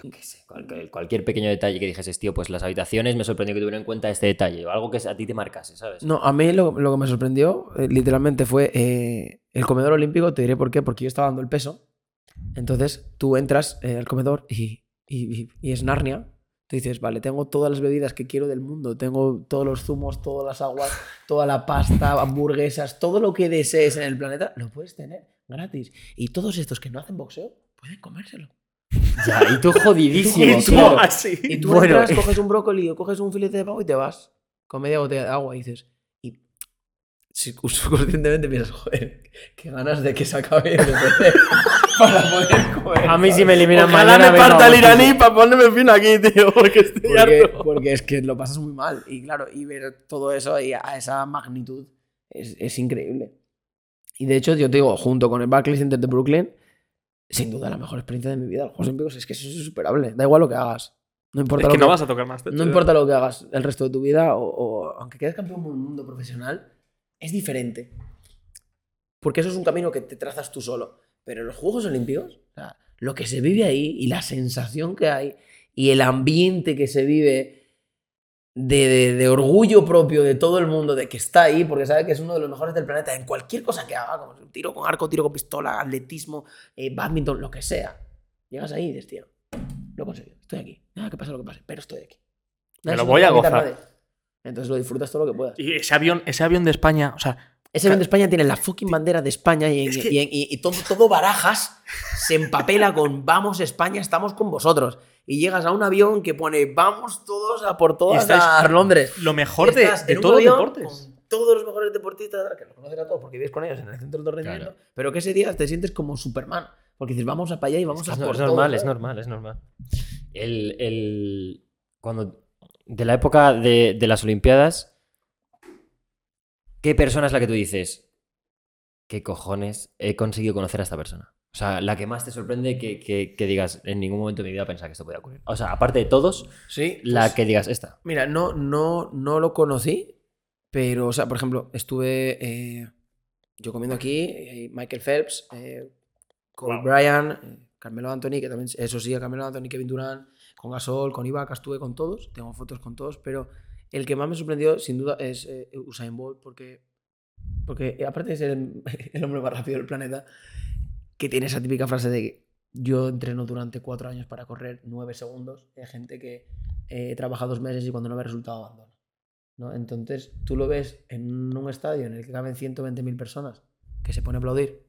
yo qué sé, cualquier, cualquier pequeño detalle que dijeses, tío, pues las habitaciones me sorprendió que tuvieran en cuenta este detalle, o algo que a ti te marcase, ¿sabes? No, a mí lo, lo que me sorprendió, eh, literalmente, fue eh, el comedor olímpico. Te diré por qué, porque yo estaba dando el peso. Entonces tú entras eh, al comedor y, y- y- y es Narnia. Tú dices, vale, tengo todas las bebidas que quiero del mundo. Tengo todos los zumos, todas las aguas, toda la pasta, hamburguesas, todo lo que desees en el planeta, lo puedes tener gratis. Y todos estos que no hacen boxeo, pueden comérselo. Ya, y tú jodidísimo. Y tú claro. así. Y tú Bueno, entras, coges un brócoli o coges un filete de pavo y te vas con media botella de agua y dices. Y si subconscientemente piensas, joder, qué ganas de que se acabe de beber para poder comer. A mí si me eliminan Ojalá mañana... me parta el iraní para ponerme fin aquí, tío, porque estoy porque, harto. porque es que lo pasas muy mal. Y claro, y ver todo eso y a esa magnitud es, es increíble. Y de hecho, yo te digo, junto con el Barclays Center de Brooklyn, sin duda la mejor experiencia de mi vida. Los Juegos Olímpicos es que eso es insuperable. Da igual lo que hagas. No importa Es lo que no vas a tocar más. No importa lo que hagas el resto de tu vida, o, o aunque quedes campeón del mundo profesional, es diferente. Porque eso es un camino que te trazas tú solo. Pero en los Juegos Olímpicos, o sea, lo que se vive ahí y la sensación que hay y el ambiente que se vive de, de- de orgullo propio de todo el mundo, de que está ahí, porque sabe que es uno de los mejores del planeta en cualquier cosa que haga, como tiro con arco, tiro con pistola, atletismo, eh, badminton, lo que sea. Llegas ahí y dices, tío, lo he conseguido, estoy aquí. Nada que pase lo que pase, pero estoy aquí. Me Nadie lo voy me a gozar. Entonces lo disfrutas todo lo que puedas. Y ese avión, ese avión de España, o sea, Ese avión de España tiene la fucking bandera de España y, en- Es que- y en- y- y todo, todo barajas se empapela con vamos España, estamos con vosotros. Y llegas a un avión que pone vamos todos a por todas estáis- a Londres. lo mejor de, todos los deportes. Con todos los mejores deportistas, que los conoces a todos porque vives con ellos en el centro de rendimiento, pero que ese día te sientes como Superman. Porque dices, vamos a para allá y vamos Es, que a por es normal, todo, es normal, es normal. El, el- cuando, de la época de, de las Olimpiadas, ¿qué persona es la que tú dices? ¿Qué cojones he conseguido conocer a esta persona? O sea, la que más te sorprende que, que- que digas, en ningún momento de mi vida pensaba que esto podía ocurrir. O sea, aparte de todos, Sí, la pues- que digas, esta. Mira, no, no, no lo conocí, pero, o sea, por ejemplo, estuve eh, yo comiendo aquí, eh, Michael Phelps, eh, Wow. Bryant, eh, Carmelo Anthony, que también, eso sí, a Carmelo Anthony, Kevin Durant, con Gasol, con Ibaka, estuve con todos, tengo fotos con todos, pero el que más me sorprendió, sin duda, es eh, Usain Bolt, porque, porque eh, aparte de ser el, hombre más rápido del planeta, que tiene esa típica frase de que yo entreno durante cuatro años para correr nueve segundos, hay gente que eh, trabaja dos meses y cuando no ve resultado abandona. ¿no? Entonces tú lo ves en un estadio en el que caben 120.000 personas que se pone a aplaudir.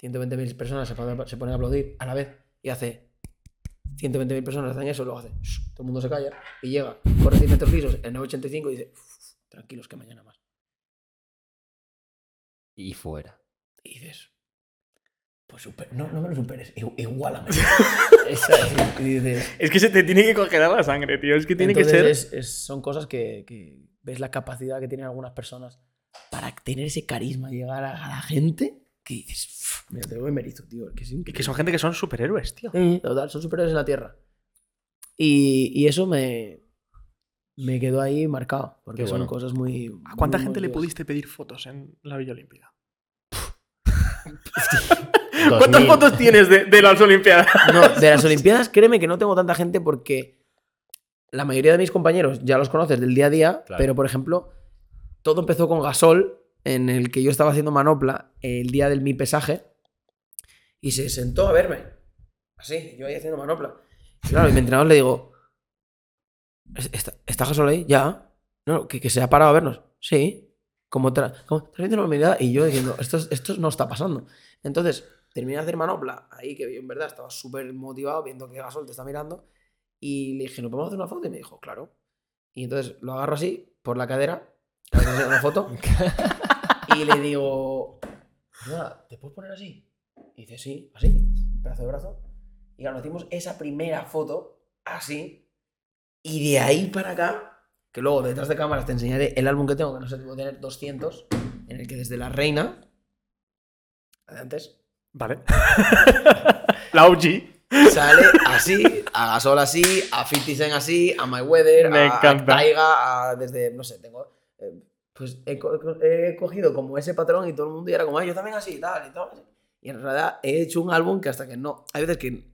120.000 personas se se ponen a aplaudir a la vez y hace 120.000 personas hacen eso, luego hace, shh, todo el mundo se calla y llega, corre 100 metros lisos en 9.85 y dice, "Uf, tranquilos que mañana más. Y fuera. Y dices, pues super- no, no me lo superes, igualame. Esa es- y dices, Es que se te tiene que congelar la sangre, tío. Es que tiene que ser. es- es- son cosas que, que ves la capacidad que tienen algunas personas para tener ese carisma, llegar a, a la gente, que dices, "Uf, mira, te mérito, tío, que es Y que son gente que son superhéroes, tío. Total, son superiores en la Tierra. Y, y eso me, me quedó ahí marcado, porque Qué son bueno. cosas muy... ¿A cuánta muy gente le pudiste pedir fotos en la Villa Olímpica? 2000. ¿Cuántas fotos tienes de, de las Olimpiadas? No, de las Olimpiadas, créeme que no tengo tanta gente porque la mayoría de mis compañeros ya los conoces del día a día, Claro. pero por ejemplo, todo empezó con Gasol, en el que yo estaba haciendo manopla el día del mi pesaje, y se sentó a verme. Así, yo ahí haciendo manopla. Y claro, y mi entrenador le digo, "¿Es- ¿está, está Gasol ahí? Ya. No, que, que se ha parado a vernos. Sí. Como, tra como normalidad y yo diciendo, esto, es- esto no está pasando. Entonces, terminé de hacer manopla ahí, que yo en verdad estaba súper motivado viendo que Gasol te está mirando. Y le dije, ¿no podemos hacer una foto? Y me dijo, claro. Y entonces lo agarro así, por la cadera, una foto. y le digo, "Perdona, ¿te puedes poner así? Y dice, sí, así, brazo de brazo. Y claro, hicimos esa primera foto así. Y de ahí para acá, que luego detrás de cámaras te enseñaré el álbum que tengo, que no sé, debo tener 200, en el que desde La Reina, antes, Vale. la OG. sale así, a Gasol así, a 50 Cent así, a My Weather, Me a, encanta. a Taiga, a desde, no sé, tengo... eh, pues he, co- he cogido como ese patrón y todo el mundo y era como, "Ay, yo también así y tal y tal. Y en realidad he hecho un álbum que hasta que no... Hay veces que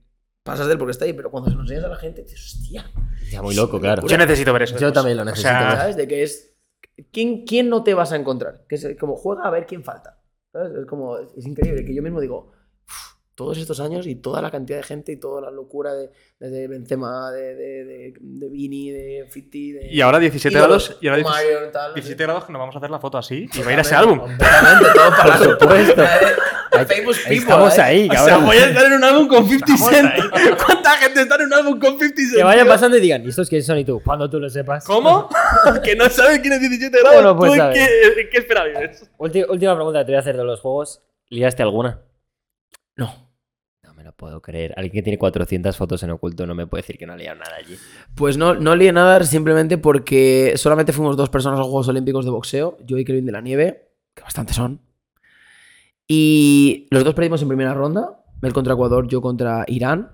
pasas de él porque está ahí, pero cuando se lo enseñas a la gente, dices, hostia. Ya, muy loco, claro. Yo necesito ver eso. Yo después. también lo O necesito sea, ver. ¿Sabes? De que es. ¿Quién, quién no te vas a encontrar? Que es como juega a ver quién falta. ¿Sabes? Es como. Es increíble que yo mismo digo. "Uf, todos estos años y toda la cantidad de gente y toda la locura de, desde Benzema, de, de, de, de Vini, de Fiti, de. Y ahora 17 ídolos, grados. Y ahora 17, Mario, tal, no sé. 17 grados que nos vamos a hacer la foto así. Y va a ir a ese álbum. Completamente, todo para Por supuesto. Famous people, Estamos ¿eh? ahí, O sea, cabrón. voy a estar en un álbum con 50 Estamos Cent. ahí. ¿Cuánta gente está en un álbum con 50 Cent? Que vayan pasando y digan, ¿y estos quiénes son? Y tú, cuando tú lo sepas. ¿Cómo? que no sabes quién es 17 grados. ¿Cómo no puedes ¿Tú qué, qué espera vives? Ulti- última pregunta que te voy a hacer de los juegos. ¿Liaste alguna? No. Puedo creer. Alguien que tiene 400 fotos en oculto no me puede decir que no ha liado nada allí. Pues no, no lié nada simplemente porque solamente fuimos dos personas a los Juegos Olímpicos de boxeo, yo y Kevin de la Nieve, que bastante son. Y los dos perdimos en primera ronda, él contra Ecuador, yo contra Irán.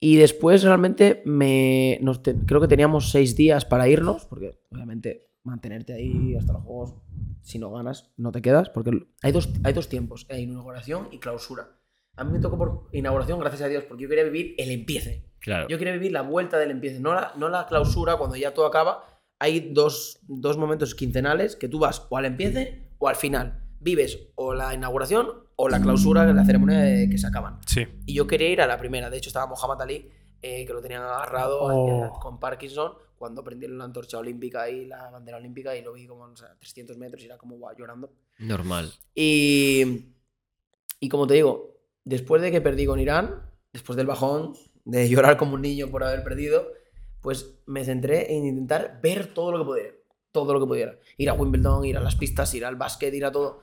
Y después realmente me, nos te- creo que teníamos seis días para irnos, porque obviamente mantenerte ahí hasta los Juegos, si no ganas, no te quedas, porque hay dos, hay dos tiempos, hay inauguración y clausura. A mí me tocó por inauguración, gracias a Dios, porque yo quería vivir el empiece. Claro. Yo quería vivir la vuelta del empiece, no la, no la clausura cuando ya todo acaba. Hay dos, dos momentos quincenales que tú vas o al empiece o al final. Vives o la inauguración o la clausura, la ceremonia de que se acaban. Sí. Y yo quería ir a la primera. De hecho, estaba Mohamed Ali, eh, que lo tenían agarrado Oh. con Parkinson, cuando prendieron la antorcha olímpica y la bandera olímpica y lo vi como o sea, 300 metros y era como llorando. Normal. Y, y como te digo, después de que perdí con Irán, después del bajón, de llorar como un niño por haber perdido, pues me centré en intentar ver todo lo que pudiera. Todo lo que pudiera. Ir a Wimbledon, ir a las pistas, ir al básquet, ir a todo.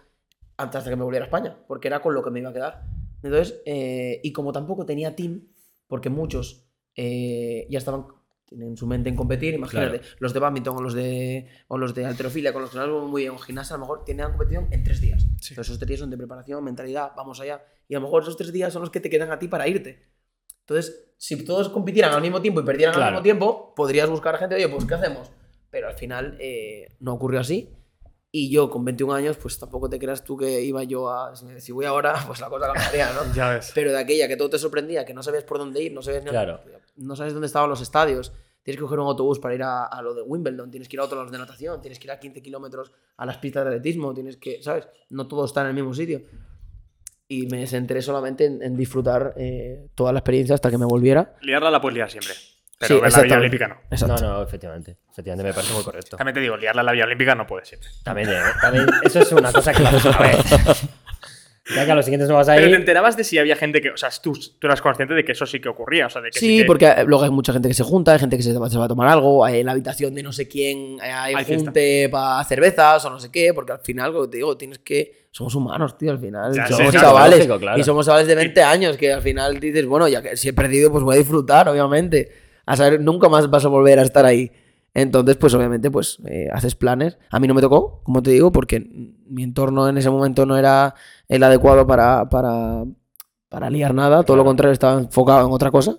Antes de que me volviera a España, porque era con lo que me iba a quedar. Entonces, eh, y como tampoco tenía team, porque muchos eh, ya estaban en su mente en competir, imagínate, Claro. los de badminton o los de, o los de alterofilia, con los que no muy bien, o gimnasia, a lo mejor tenían competición en tres días. Sí. Entonces, esos tres días son de preparación, mentalidad, vamos allá. Y a lo mejor esos tres días son los que te quedan a ti para irte. Entonces, si todos compitieran al mismo tiempo y perdieran al mismo tiempo, podrías buscar gente, oye, pues ¿qué hacemos? Pero al final eh, no ocurrió así. Y yo con 21 años, pues tampoco te creas tú que iba yo a... Si voy ahora, pues la cosa cambiaría, ¿no? Ya ves. Pero de aquella que todo te sorprendía, que no sabías por dónde ir, no sabías, ni- Claro. no sabes dónde estaban los estadios, tienes que coger un autobús para ir a, a lo de Wimbledon, tienes que ir a otro a los de natación, tienes que ir a 15 kilómetros a las pistas de atletismo, tienes que, ¿sabes? No todo está en el mismo sitio. Y me centré solamente en, en disfrutar eh, toda la experiencia hasta que me volviera. Liarla la puedes liar siempre. Pero Sí, en la Villa exactamente. Olímpica no. Exacto. No, no, efectivamente. Efectivamente, me parece muy correcto. También te digo, liarla en la Villa Olímpica no puede siempre. También, eh, también eso es una cosa que... Hombre, Ya que a los siguientes no vas a Pero te ir. enterabas de si había gente que. O sea, tú, tú eras consciente de que eso sí que ocurría. O sea, de que sí, Sí, que- porque eh, luego hay mucha gente que se junta, hay gente que se, va- se va a tomar algo, hay en la habitación de no sé quién eh, hay, Hay junte para cervezas o no sé qué, porque al final, como te digo, tienes que... Somos humanos, tío, al final. Ya, sí, somos claro, chavales. lógico, claro. Y somos chavales de 20 años que al final dices, bueno, ya que si he perdido, pues voy a disfrutar, obviamente. A saber, nunca más vas a volver a estar ahí. Entonces, pues obviamente, pues eh, haces planes. A mí no me tocó, como te digo, porque mi entorno en ese momento no era el adecuado para, para, para liar nada. Todo lo contrario, estaba enfocado en otra cosa.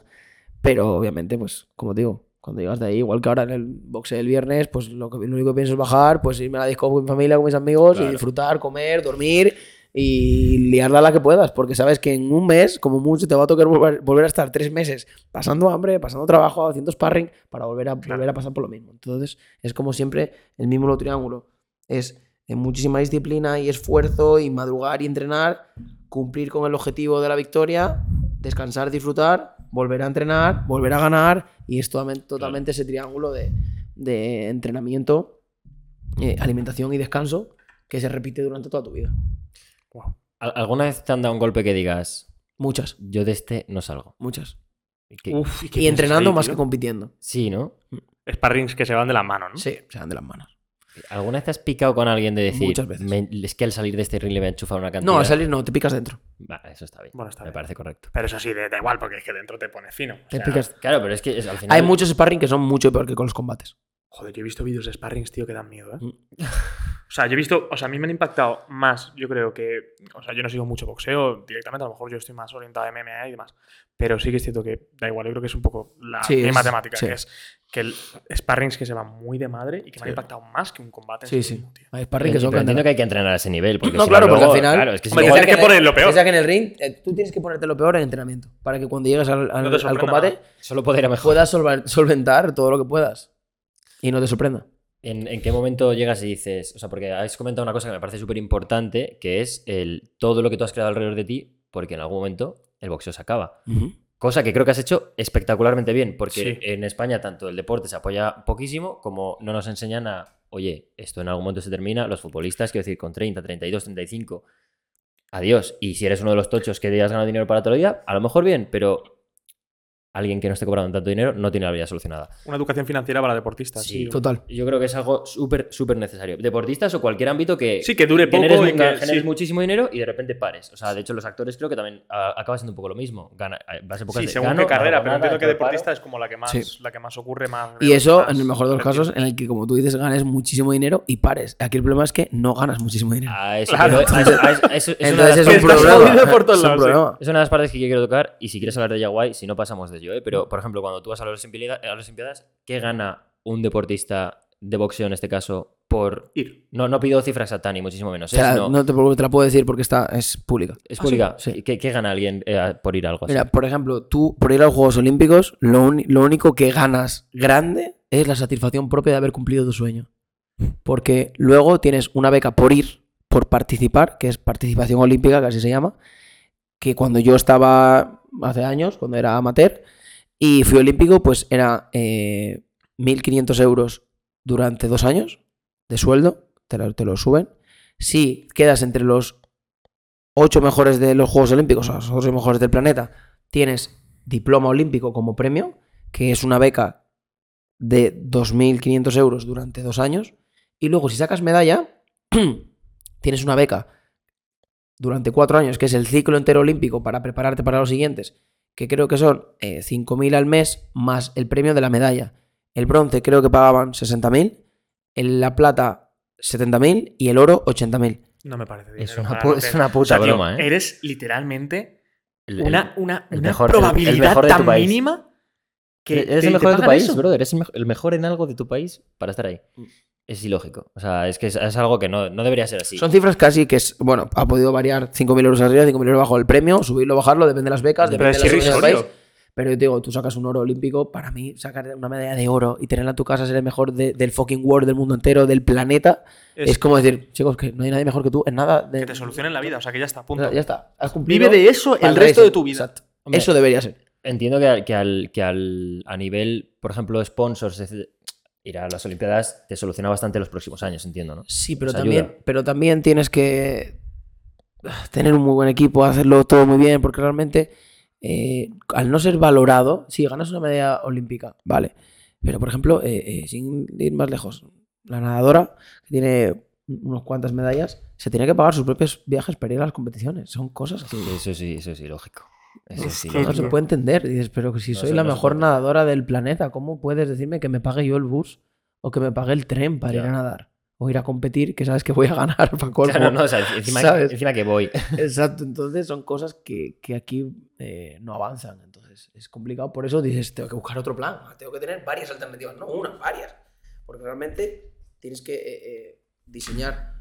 Pero obviamente, pues, como te digo, cuando llegas de ahí, igual que ahora en el boxe del viernes, pues lo, que, lo único que pienso es bajar, pues irme a la disco con mi familia, con mis amigos Claro. y disfrutar, comer, dormir y liarla la que puedas, porque sabes que en un mes, como mucho, te va a tocar volver, volver a estar tres meses pasando hambre, pasando trabajo, haciendo sparring, para volver a, volver a pasar por lo mismo. Entonces, es como siempre el mismo triángulo. Es en muchísima disciplina y esfuerzo y madrugar y entrenar, cumplir con el objetivo de la victoria, descansar, disfrutar, volver a entrenar, volver a ganar y es totalmente, totalmente ese triángulo de, de entrenamiento, eh, alimentación y descanso que se repite durante toda tu vida. Guau. ¿Al- ¿Alguna vez te han dado un golpe que digas, Muchas, yo de este no salgo? muchas. Que- Uf, qué Y entrenando más que compitiendo. Sí, ¿no? Sparrings que se van de la mano, ¿no? Sí, se dan de las manos. ¿Alguna vez te has picado con alguien de decir, Muchas veces. "Me- es que al salir de este ring le voy a enchufar una cantidad? No, al salir no, te picas dentro. Eso está bien. Bueno, está Me bien. parece correcto. Pero eso sí, da igual, porque es que dentro te pone fino. O Te sea, picas. Claro, pero es que es- al final. Hay muchos sparring que son mucho peor que con los combates. Joder, yo he visto vídeos de sparrings, tío, que dan miedo, ¿eh? Mm. O sea, yo he visto, o sea, a mí me han impactado más, yo creo que, o sea, yo no sigo mucho boxeo directamente, a lo mejor yo estoy más orientado a MMA y demás, pero sí que es cierto que da igual, yo creo que es un poco la Sí, misma es- temática, sí. que es que el sparrings que se van muy de madre y que me han Sí. impactado más que un combate en Sí, sí sí. mismo, tío. Hay sparring que son entiendo que hay que entrenar a ese nivel. Porque No, si claro, porque luego- al final- Claro, es que si Hombre, luego- tienes que en poner lo peor. piensa que en el ring eh, tú tienes que ponerte lo peor en entrenamiento para que cuando llegues al, al- No al combate nada. solo poder puedas solventar todo lo que puedas y no te sorprenda. ¿En, en qué momento llegas y dices, o sea, porque has comentado una cosa que me parece súper importante, que es el todo lo que tú has creado alrededor de ti, porque en algún momento el boxeo se acaba. Cosa que creo que has hecho espectacularmente bien, porque Sí. en España tanto el deporte se apoya poquísimo como no nos enseñan a, oye, esto en algún momento se termina, los futbolistas, quiero decir, con 30, 32, 35, adiós. Y si eres uno de los tochos que hayas ganado dinero para todo el día, a lo mejor bien, pero alguien que no esté cobrando tanto dinero no tiene la vida solucionada. Una educación financiera para deportistas, Sí. sí. Total. Yo creo que es algo súper, súper necesario. Deportistas o cualquier ámbito que Sí, que dure poco generes, y mu- que, generes sí. muchísimo dinero y de repente pares. O sea, de hecho, los actores creo que también a- acaba siendo un poco lo mismo. Gana, eh, vas épocas Sí, de según gano, qué carrera, pero entiendo que paro. deportista es como la que más, Sí. la que más ocurre más. Y eso, más en el mejor de los casos, en el que, como tú dices, ganes muchísimo dinero y pares. Aquí el problema es que no ganas muchísimo dinero. A eso, Claro. pero- a eso- a eso- eso- es Entonces un problema. Es una de las partes que yo quiero tocar y si quieres hablar de Yaguay, si no pasamos de ¿eh? Pero, por ejemplo, cuando tú vas a las Olimpiadas, ¿qué gana un deportista de boxeo en este caso por... Ir. No, no pido cifras exactas ni muchísimo menos. O ¿eh? sea, sino- no te, la puedo decir porque está, es pública. es pública. sí. ¿Qué, qué gana alguien eh, por ir a algo así? Mira, por ejemplo, tú por ir a los Juegos Olímpicos, lo único que ganas grande es la satisfacción propia de haber cumplido tu sueño. Porque luego tienes una beca por ir, por participar, que es participación olímpica, que así se llama, que cuando yo estaba hace años, cuando era amateur, y fui olímpico, pues era eh, 1.500 euros durante dos años de sueldo, te lo, te lo suben. Si quedas entre los ocho mejores de los Juegos Olímpicos, o los ocho mejores del planeta, tienes diploma olímpico como premio, que es una beca de 2.500 euros durante dos años. Y luego, si sacas medalla, tienes una beca durante cuatro años, que es el ciclo entero olímpico para prepararte para los siguientes, que creo que son eh, 5.000 al mes más el premio de la medalla. El bronce creo que pagaban 60.000, el- la plata 70.000 y el oro 80.000. No me parece Es dinero una pu- es una puta O sea, tío, broma, ¿eh? Eres literalmente El- una, una, el una mejor- el- el probabilidad mejor de tan mínima que eres te- el te mejor de tu país, eso. brother. Eres el mejo- el mejor en algo de tu país para estar ahí. Es ilógico. O sea, es que es, es algo que no, no debería ser así. Son cifras casi que es, bueno, ha podido variar 5.000 euros arriba, 5.000 euros abajo el premio, subirlo, bajarlo, depende de las becas, Pero depende es de la situación del irrisorio. país. Pero yo te digo, tú sacas un oro olímpico, para mí sacar una medalla de oro y tenerla en tu casa, ser el mejor de- del fucking world, del mundo entero, del planeta, es, Es como decir, chicos, que no hay nadie mejor que tú en nada. De, que te solucionen la vida. O sea, que ya está, O punto. sea, ya está. Has cumplido Vive de eso el resto de tu vida. Exacto. Hombre, Eso debería ser. Entiendo que, al- que, al, que al, a nivel, por ejemplo, sponsors, etc., ir a las Olimpiadas te soluciona bastante los próximos años, entiendo, ¿no? Sí, pero Nos también, ayuda. pero también tienes que tener un muy buen equipo, hacerlo todo muy bien, porque realmente eh, al no ser valorado, sí, ganas una medalla olímpica, vale. Pero, por ejemplo, eh, eh, sin ir más lejos, la nadadora, que tiene unas cuantas medallas, se tiene que pagar sus propios viajes para ir a las competiciones. Son cosas que Eso sí, eso sí, lógico. Eso sí. No se puede entender. Dices, pero si No soy la no mejor nadadora del planeta, ¿cómo puedes decirme que me pague yo el bus o que me pague el tren para ir Ya. a nadar? O ir a competir, que sabes que voy a ganar para colmo. Claro, no, o sea, encima, ¿Sabes? encima que voy. Exacto, entonces son cosas que, que aquí eh, no avanzan. Entonces es complicado. Por eso dices, tengo que buscar otro plan. Tengo que tener varias alternativas, no una, varias. Porque realmente tienes que eh, eh, diseñar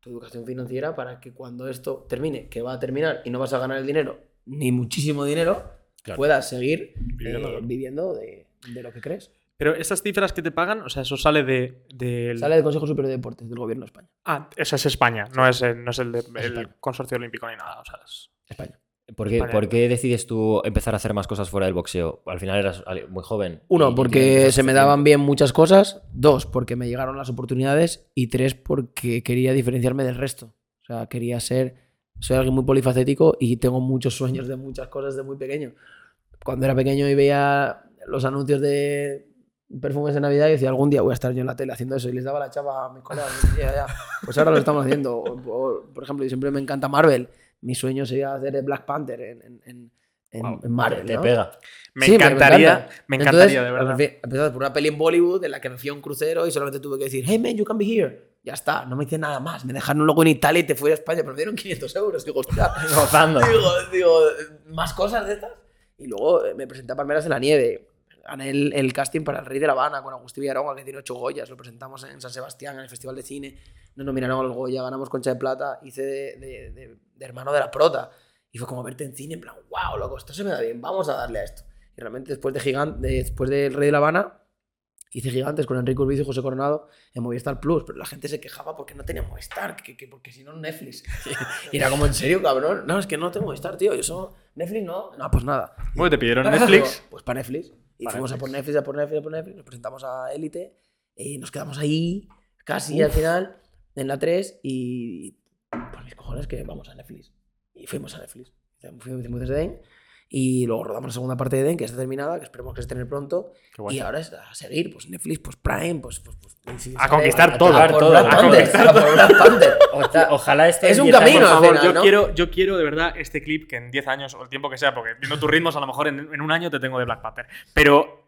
tu educación financiera para que cuando esto termine, que va a terminar y no vas a ganar el dinero, ni muchísimo dinero, Claro. puedas seguir Viviendo. eh, viviendo de, de lo que crees. Pero estas cifras que te pagan, o sea, eso sale de, del... Sale del Consejo Superior de Deportes del Gobierno de España. Ah, eso es España, no es el, no es el, de- el España. consorcio olímpico ni nada. O sea, es- España. ¿Por qué, Vale. por qué decides tú empezar a hacer más cosas fuera del boxeo? Al final eras muy joven. Uno, porque se me daban bien muchas cosas. Dos, porque me llegaron las oportunidades. Y tres, porque quería diferenciarme del resto. O sea, quería ser. Soy alguien muy polifacético y tengo muchos sueños de muchas cosas desde muy pequeño. Cuando era pequeño y veía los anuncios de perfumes de Navidad y decía, algún día voy a estar yo en la tele haciendo eso. Y les daba la chapa a mis colegas. decía, "Ya". Pues ahora lo estamos haciendo. O- o, por ejemplo, y siempre me encanta Marvel. Mi sueño sería hacer Black Panther en, en, en- Wow. en Marvel. Te ¿no? pega. Me Sí, encantaría, encanta. me Entonces, encantaría, de verdad. Empezando por una peli en Bollywood en la que me fui a un crucero y solamente tuve que decir, hey man, you can be here. Ya está, no me hice nada más. Me dejaron luego en Italia y te fui a España, pero me dieron 500 euros. Digo, hostia. Gozando. digo, digo, más cosas de estas. Y luego eh, me presenté a Palmeras en la Nieve. Gané el, el casting para El Rey de la Habana con Agustín Villaronga, que tiene ocho Goyas. Lo presentamos en San Sebastián, en el Festival de Cine. Nos nominaron al Goya, ganamos Concha de Plata. Hice de, de- de- de hermano de la prota. Y fue como verte en cine, en plan, wow, loco, esto se me da bien, vamos a darle a esto. Y realmente después de Gigante, después del Rey de la Habana, hice Gigantes con Enrique Urbizo y José Coronado en Movistar Plus, pero la gente se quejaba porque no tenía Movistar, que, que porque si no Netflix. y era como, ¿en serio, cabrón? No, es que no tengo Movistar, tío, yo soy Netflix, no. No, pues nada. Bueno, te pidieron Netflix. Pues para Netflix. Y Para fuimos a por Netflix. Netflix, a por Netflix, a por Netflix, nos presentamos a Élite y nos quedamos ahí casi al final en la 3 y por mis cojones que vamos a Netflix. Y fuimos a Netflix. Fuimos desde Den y luego rodamos la segunda parte de Den que está terminada, que esperemos que se estrene pronto. Y ahora es a seguir, pues Netflix, pues Prime, pues... pues, pues si A conquistar a- todo, a todo, conquistar. Oja- Ojalá este Es un 10 años- camino, Por favor, final, yo, ¿no? quiero, yo quiero de verdad este clip que en 10 años o el tiempo que sea, porque viendo tus ritmos, a lo mejor en, en un año te tengo de Black Panther. Pero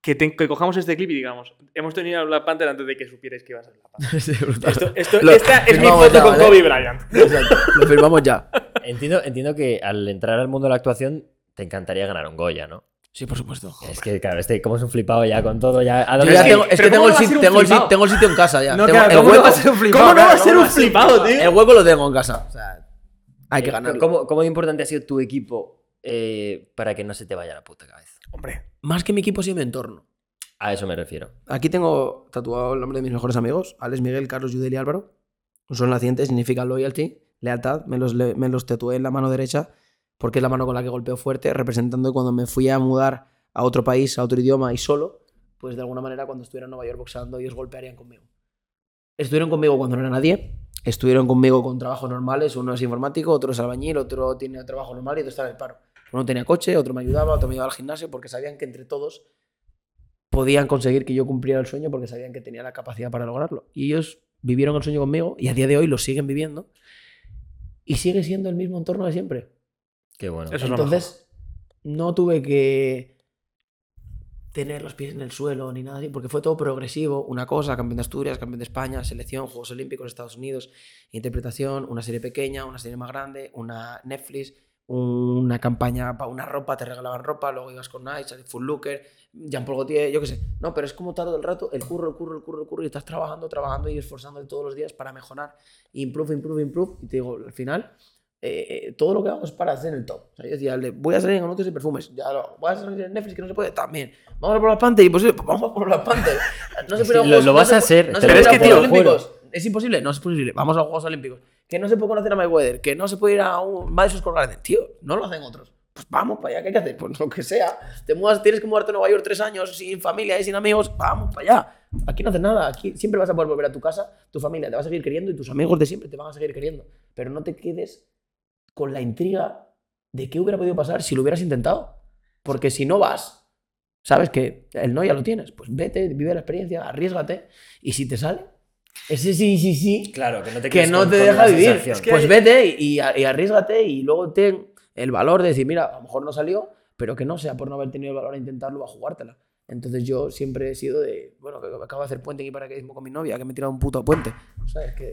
que, te- que cojamos este clip y digamos, hemos tenido a Black Panther antes de que supierais que iba a ser Black Panther. Sí. Esto, esto- Lo esta es mi foto ya, con ¿vale? Kobe Bryant. Exacto, Lo firmamos ya. Entiendo, entiendo que al entrar al mundo de la actuación te encantaría ganar un Goya, ¿no? Sí, por supuesto. Es que, claro, este, como es un flipado ya con todo, ya. ¿a Yo dónde ya es que- tengo, es pero que tengo ¿cómo el, sit- tengo, el sit- tengo el sitio en casa ya. No, Tengo- claro, el ¿cómo no va a ser un flipado? ¿Cómo no va a Claro, ser ¿cómo un va a ser un flipado, flipado, tío? El hueco lo tengo en casa. O sea, hay que Eh, ganarlo. ¿Cómo, ¿Cómo importante ha sido tu equipo eh, para que no se te vaya la puta cabeza? Hombre, Más que mi equipo, sí mi entorno. A eso me refiero. Aquí tengo tatuado el nombre de mis mejores amigos: Alex, Miguel, Carlos, Yudel y Álvaro. Son nacientes, significa loyalty, lealtad. Me los, me los tatué en la mano derecha porque es la mano con la que golpeo fuerte, representando cuando me fui a mudar a otro país, a otro idioma y solo, pues de alguna manera cuando estuviera en Nueva York boxeando, ellos golpearían conmigo. Estuvieron conmigo cuando no era nadie, estuvieron conmigo con trabajos normales, uno es informático, otro es albañil, otro tiene trabajo normal y otro está en el paro. Uno tenía coche, otro me ayudaba, otro me llevaba al gimnasio porque sabían que entre todos podían conseguir que yo cumpliera el sueño porque sabían que tenía la capacidad para lograrlo. Y ellos vivieron el sueño conmigo y a día de hoy lo siguen viviendo y sigue siendo el mismo entorno de siempre. Qué bueno. Eso Entonces, no tuve que tener los pies en el suelo ni nada así, porque fue todo progresivo. Una cosa, campeón de Asturias, campeón de España, selección, Juegos Olímpicos, Estados Unidos, interpretación, una serie pequeña, una serie más grande, una Netflix, una campaña para una ropa, te regalaban ropa, luego ibas con Nike, Full Looker, Jean-Paul Gaultier, yo qué sé. No, pero es como todo el rato el curro, el curro, el curro, el curro, y estás trabajando, trabajando y esforzándote todos los días para mejorar. Improve, improve, improve. Y te digo, al final, eh, eh, todo lo que hago es para hacer el top. O sea, yo decía, voy a salir en anuncios y perfumes, ya lo, voy a salir en Netflix, que no se puede, también. Vamos a por la Panther, imposible, pues vamos a por la Panther. No se que ir lo- lo no vas se a hacer, No te se juro, te lo Olímpicos. Es imposible, no es posible. Vamos a los Juegos Olímpicos. Que no se puede conocer a Mayweather, que no se puede ir a un Madison Square Garden. Tío, no lo hacen otros. Pues vamos para allá, ¿qué hay que hacer? Pues lo que sea. Te mudas, tienes que mudarte a Nueva York tres años sin familia y sin amigos, vamos para allá. Aquí no haces nada. Aquí siempre vas a poder volver a tu casa, tu familia te va a seguir queriendo y tus amigos de siempre te van a seguir queriendo. Pero no te quedes con la intriga de qué hubiera podido pasar si lo hubieras intentado. Porque si no vas, sabes que el no ya lo tienes. Pues vete, vive la experiencia, arriesgate. Y si te sale, ese sí, sí, sí, Claro, que no te, que no con- te con deja la vivir. sensación. Es que pues hay- vete y, y, y arriesgate y luego ten el valor de decir, mira, a lo mejor no salió, pero que no sea por no haber tenido el valor a intentarlo, a jugártela. Entonces yo siempre he sido de, bueno, que acabo de hacer puente y paracaidismo con mi novia, que me he tirado un puto puente. ¿Sabes? Que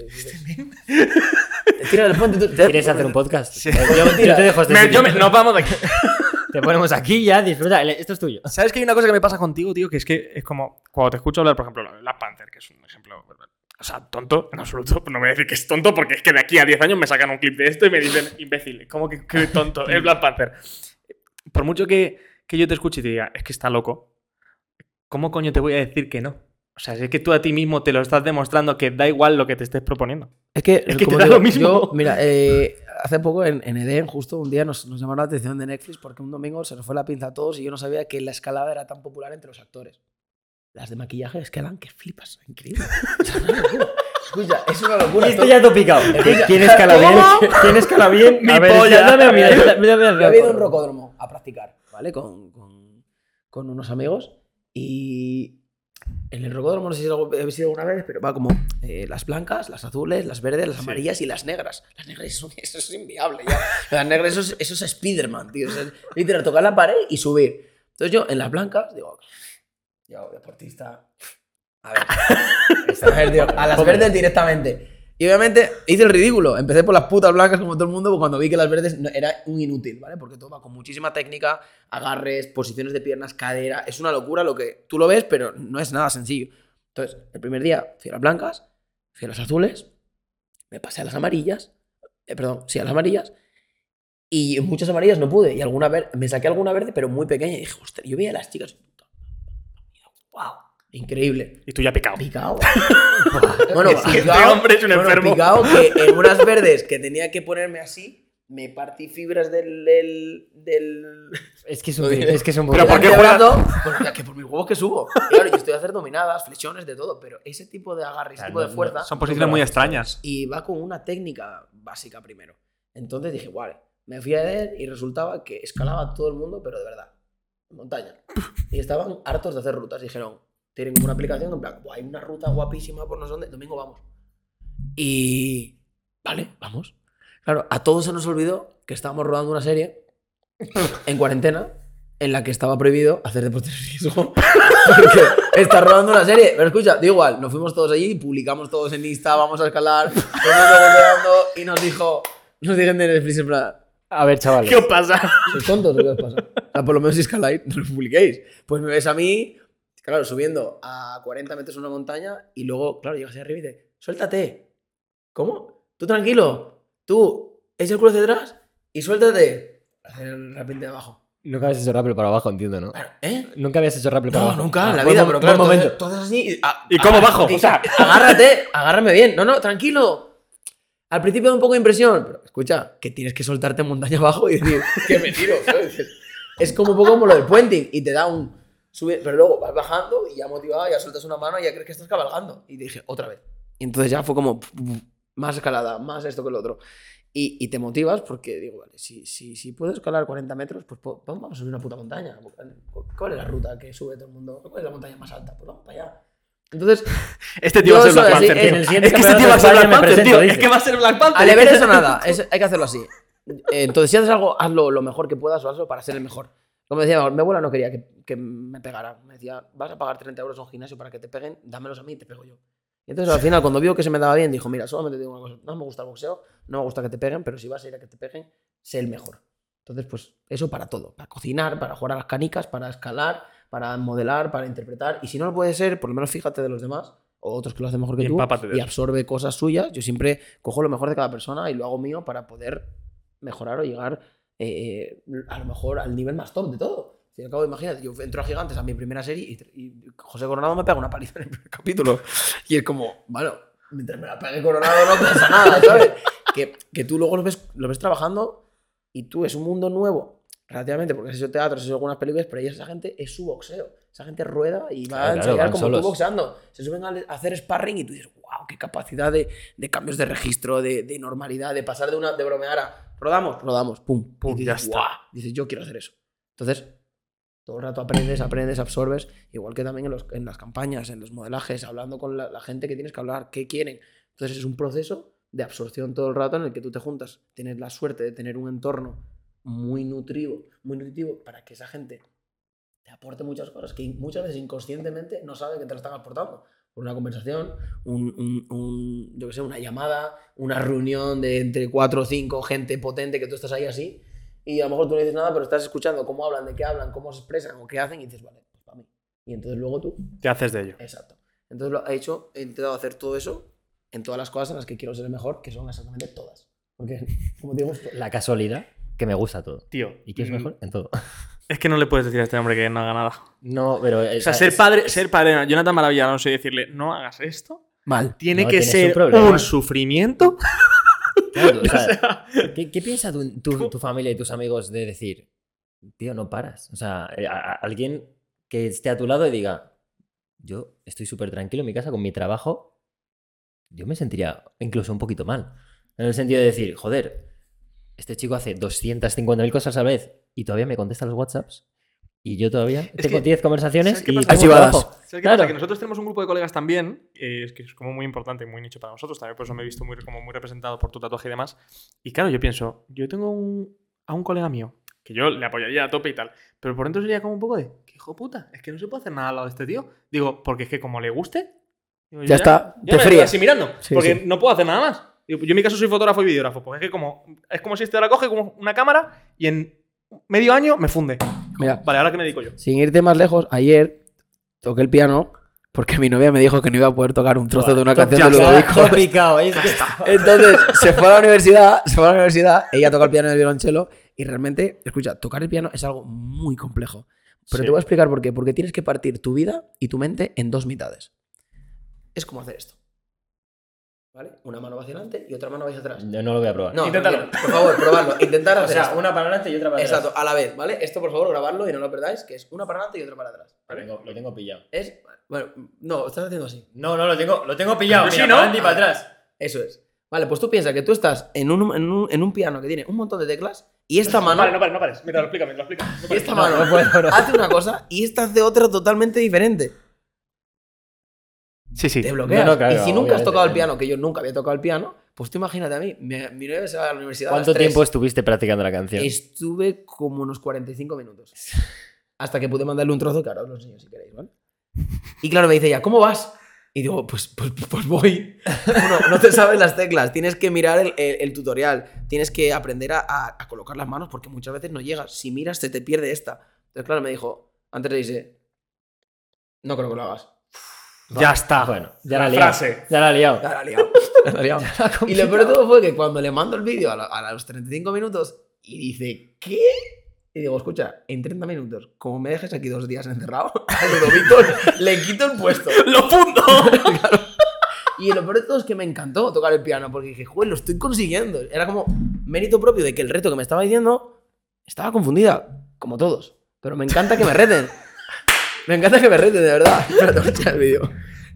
tú- ¿Quieres hacer un podcast? Sí. Yo, yo te dejo este Me- yo me- nos vamos de aquí. Te ponemos aquí ya, disfruta. Esto es tuyo. ¿Sabes que hay una cosa que me pasa contigo, tío? Que es que es como cuando te escucho hablar, por ejemplo, de Black Panther, que es un ejemplo. O sea, tonto, en absoluto. No voy a decir que es tonto porque es que de aquí a 10 años me sacan un clip de esto y me dicen imbécil. ¿Cómo que, que tonto? Es Black Panther. Por mucho que, que yo te escuche y te diga, es que está loco, ¿cómo coño te voy a decir que no? O sea, es que tú a ti mismo te lo estás demostrando que da igual lo que te estés proponiendo. Es que, Es que como te da digo, lo mismo. yo, mira, eh, hace poco en, en Eden, justo un día nos, nos llamaron la atención de Netflix porque un domingo se nos fue la pinza a todos y yo no sabía que la escalada era tan popular entre los actores. Las de maquillaje escalan que flipas, increíble. Escucha, es una locura. Esto ya te he picado. ¿Quién escala bien? ¿Quién escala bien? Mi A ver, polla. dame, mira, mira, mira, mira, Yo he ido a un rocódromo a practicar, ¿vale? Con, con, con unos amigos y en el rocódromo no sé si habéis ido alguna vez, pero va como eh, las blancas, las azules, las verdes, las Sí. amarillas y las negras. Las negras eso, eso es inviable ya. Las negras eso es, eso es Spiderman, tío. O sea, literal, tocar la pared y subir. Entonces yo en las blancas digo, yo deportista, a ver, a ver, tío, a las verdes directamente. Y obviamente hice el ridículo. Empecé por las putas blancas como todo el mundo, porque cuando vi que las verdes era un inútil, ¿vale? Porque todo va con muchísima técnica, agarres, posiciones de piernas, cadera. Es una locura lo que tú lo ves, pero no es nada sencillo. Entonces, el primer día fui a las blancas, fui a las azules, me pasé a las amarillas, eh, perdón, sí, a las amarillas, y muchas amarillas no pude. Y alguna ver me saqué alguna verde, pero muy pequeña, y dije, hostia, yo veía a las chicas, wow, increíble. Y tú ya picado. Picado. bueno, Es que este hombre es un bueno, enfermo. picao que en unas verdes que tenía que ponerme así, me partí fibras del. del, del Es que es un, es que es un Pero ¿por qué brazo, Porque que por mis huevos que subo. Y claro, yo estoy a hacer dominadas, flexiones, de todo, pero ese tipo de agarre, ese Claro, tipo de fuerza. Son posiciones muy extrañas. Y va con una técnica básica primero. Entonces dije, vale, me fui a Eden y resultaba que escalaba todo el mundo, pero de verdad, en montaña. Y estaban hartos de hacer rutas. Dijeron, tienen como una aplicación en plan, "Buah, hay una ruta guapísima por no sé dónde, domingo vamos. Y, vale, vamos. Claro, a todos se nos olvidó que estábamos rodando una serie en cuarentena en la que estaba prohibido hacer deportes de riesgo. Porque está rodando una serie. Pero escucha, da igual, nos fuimos todos allí, publicamos todos en Insta, vamos a escalar, volteando, y nos dijo, nos dijeron de Netflix en plan, A ver, chavales. ¿Qué os pasa? ¿sois tontos o qué os pasa? O sea, por lo menos si escaláis, no lo publiquéis. Pues me ves a mí, claro, subiendo a 40 metros una montaña, y luego, claro, llegas ahí arriba y dices, suéltate. ¿Cómo? Tú tranquilo, tú, echa el culo hacia atrás y suéltate. Hacer el repente de abajo. Nunca habías hecho rappel para abajo, entiendo, ¿no? Claro, ¿Eh? Nunca habías hecho rappel para No, abajo. nunca en la buen vida, pero claro, momento. todo, todo así. y- ah, ¿Y cómo ah, bajo? O sea- agárrate, agárrame bien. No, no, tranquilo. Al principio da un poco de impresión, pero escucha, que tienes que soltarte montaña abajo y decir que me tiro. ¿sabes? Es como un poco como lo del puenting y te da un sube, pero luego vas bajando y ya motivado, ya sueltas una mano y ya crees que estás cabalgando. Y dije, otra vez. Y entonces ya fue como más escalada, más esto que lo otro. Y, y te motivas porque digo, vale, si, si, si puedo escalar 40 metros, pues po- vamos a subir una puta montaña. ¿Cuál es la ruta que sube todo el mundo? ¿Cuál es la montaña más alta? Pues vamos para allá. Entonces, Este tío Yo va a ser Black Panther, tío. Es que este tío va a ser Black Panther, tío. Es que va a ser Black Panther. al ver eso nada, es- hay que hacerlo así. Entonces, si haces algo, hazlo lo mejor que puedas o hazlo para ser el mejor. Como decía, mi abuela no quería que, que me pegaran. Me decía, vas a pagar 30 euros a un gimnasio para que te peguen, dámelos a mí y te pego yo. Y entonces al final, cuando vio que se me daba bien, dijo, mira, solamente te digo una cosa, no me gusta el boxeo, no me gusta que te peguen, pero si vas a ir a que te peguen, sé el mejor. Entonces, pues eso para todo, para cocinar, para jugar a las canicas, para escalar, para modelar, para interpretar. Y si no lo puede ser, por lo menos fíjate de los demás o otros que lo hacen mejor que Y tú y absorbe cosas suyas. Yo siempre cojo lo mejor de cada persona y lo hago mío para poder mejorar o llegar eh, a lo mejor al nivel más top de todo. Si acabo de imagínate, yo entro a Gigantes a mi primera serie y, y José Coronado me pega una paliza en el primer capítulo. Y es como, bueno, mientras me la pegue Coronado no pasa nada, ¿sabes? Que, que tú luego lo ves, lo ves trabajando y tú es un mundo nuevo relativamente, porque has hecho teatro, has hecho algunas películas, pero esa gente es su boxeo. Esa gente rueda y va Claro, a claro, ensayar van como solos. tú boxeando. Se suben a, hacer sparring y tú dices, wow, qué capacidad de, de cambios de registro, de, de normalidad, de pasar de una de bromear a rodamos, rodamos, pum, Pum, y ya dices, está. "Guau". Dices, yo quiero hacer eso. Entonces, todo el rato aprendes, aprendes, absorbes, igual que también en, los- en las campañas, en los modelajes, hablando con la, la gente que tienes que hablar, qué quieren. Entonces es un proceso de absorción todo el rato en el que tú te juntas, tienes la suerte de tener un entorno muy nutrivo, muy nutritivo para que esa gente te aporte muchas cosas que muchas veces inconscientemente no saben que te lo están aportando. Por una conversación, un, un- un- yo que sé, una llamada, una reunión de entre cuatro o cinco gente potente que tú estás ahí así y a lo mejor tú no dices nada, pero estás escuchando cómo hablan, de qué hablan, cómo se expresan o qué hacen y dices, vale, pues para mí. Y entonces luego tú, ¿Qué haces de ello? exacto. Entonces lo he hecho, he intentado hacer todo eso en todas las cosas en las que quiero ser el mejor, que son exactamente todas. Porque, como digo, La casualidad que me gusta todo. Tío. ¿Y qué es mm, mejor? En todo. Es que no le puedes decir a este hombre que no haga nada. No, pero. O sea, ser padre, ser padre, Jonathan Maravilla, no sé decirle, no hagas esto. mal. Tiene No, que un ser un sufrimiento. Claro, o sea, ¿qué, qué piensa tu, tu- tu familia y tus amigos de decir, tío, no paras? O sea, eh, a- a- alguien que esté a tu lado y diga, yo estoy súper tranquilo en mi casa con mi trabajo, yo me sentiría incluso un poquito mal. En el sentido de decir, joder, este chico hace 250.000 cosas a la vez y todavía me contesta los WhatsApps y yo todavía tengo que- 10 conversaciones ¿sabes qué y tengo Archivadas. trabajo. ¿Sabes qué Claro. pasa? Que nosotros tenemos un grupo de colegas también, eh, es que es como muy importante y muy nicho para nosotros, también por eso me he visto muy, como muy representado por tu tatuaje y demás. Y claro, yo pienso, yo tengo un- a un colega mío que yo le apoyaría a tope y tal, pero por dentro sería como un poco de, ¿qué hijo puta? Es que no se puede hacer nada al lado de este tío. Digo, porque es que como le guste, digo, yo Ya está, yo te me así mirando, Sí, porque sí. no puedo hacer nada más. Digo, Yo en mi caso soy fotógrafo y videógrafo, porque es que como, es como si este ahora coge como una cámara y en medio año me funde. Mira, Vale, ahora qué me dedico yo. sin irte más lejos, ayer toqué el piano porque mi novia me dijo que no iba a poder tocar un trozo de una canción de Ludovico. Picado, ¿eh? es que- Entonces se fue a la universidad, se fue a la universidad, ella toca el piano y el violonchelo y realmente, escucha, tocar el piano es algo muy complejo. Pero Sí. te voy a explicar por qué. Porque tienes que partir tu vida y tu mente en dos mitades. Es como hacer esto. ¿Vale? Una mano va hacia adelante y otra mano va hacia atrás. Yo no lo voy a probar. No, Inténtalo. Por favor, probadlo. Intentar O hacer sea, esto. una para adelante y otra para atrás. Exacto, a la vez, ¿vale? Esto, por favor, grabarlo y no lo perdáis, que es una para adelante y otra para atrás. Lo tengo, lo tengo pillado. Es. Bueno, no, estás haciendo así. No, no, lo tengo, lo tengo pillado. Mira, sí, ¿no? para adelante y para atrás. Eso es. Vale, pues tú piensas que tú estás en un, en un, en un piano que tiene un montón de teclas y esta mano. Vale, no pares, no pares. Mira, lo explícame, lo explica. y esta mano hace una cosa y esta hace otra totalmente diferente. Sí, sí. Te bloqueas. No, no, claro, y si nunca has tocado el piano, que yo nunca había tocado el piano, pues tú imagínate a mí. Mi, mi novia se va a la universidad. a las ¿Cuánto tres. tiempo estuviste practicando la canción? Estuve como unos 45 minutos. Hasta que pude mandarle un trozo que ahora os lo enseño si queréis, ¿vale? Y claro, me dice ella, ¿cómo vas? Y digo, pues, pues, pues voy. Bueno, no te sabes las teclas, tienes que mirar el, el- el tutorial, tienes que aprender a, a- a colocar las manos porque muchas veces no llegas. Si miras, se te pierde esta. Entonces, claro, me dijo, antes le dice, no creo que lo hagas. Ya está. Bueno, ya La la, frase. Ya la liado. Ya la he liado, ya la he liado. Y lo peor de todo fue que cuando le mando el vídeo a, la- a los 35 minutos y dice, ¿qué? Y digo, escucha, en 30 minutos, como me dejes aquí dos días encerrado, Ludovico le quito el puesto. ¡Lo fundo! Y lo peor de todo es que me encantó tocar el piano, porque dije, joder, lo estoy consiguiendo. Era como mérito propio de que el reto que me estaba diciendo estaba confundida, como todos. Pero me encanta que me reten. Me encanta que me reten, de verdad. Voy a echar el vídeo.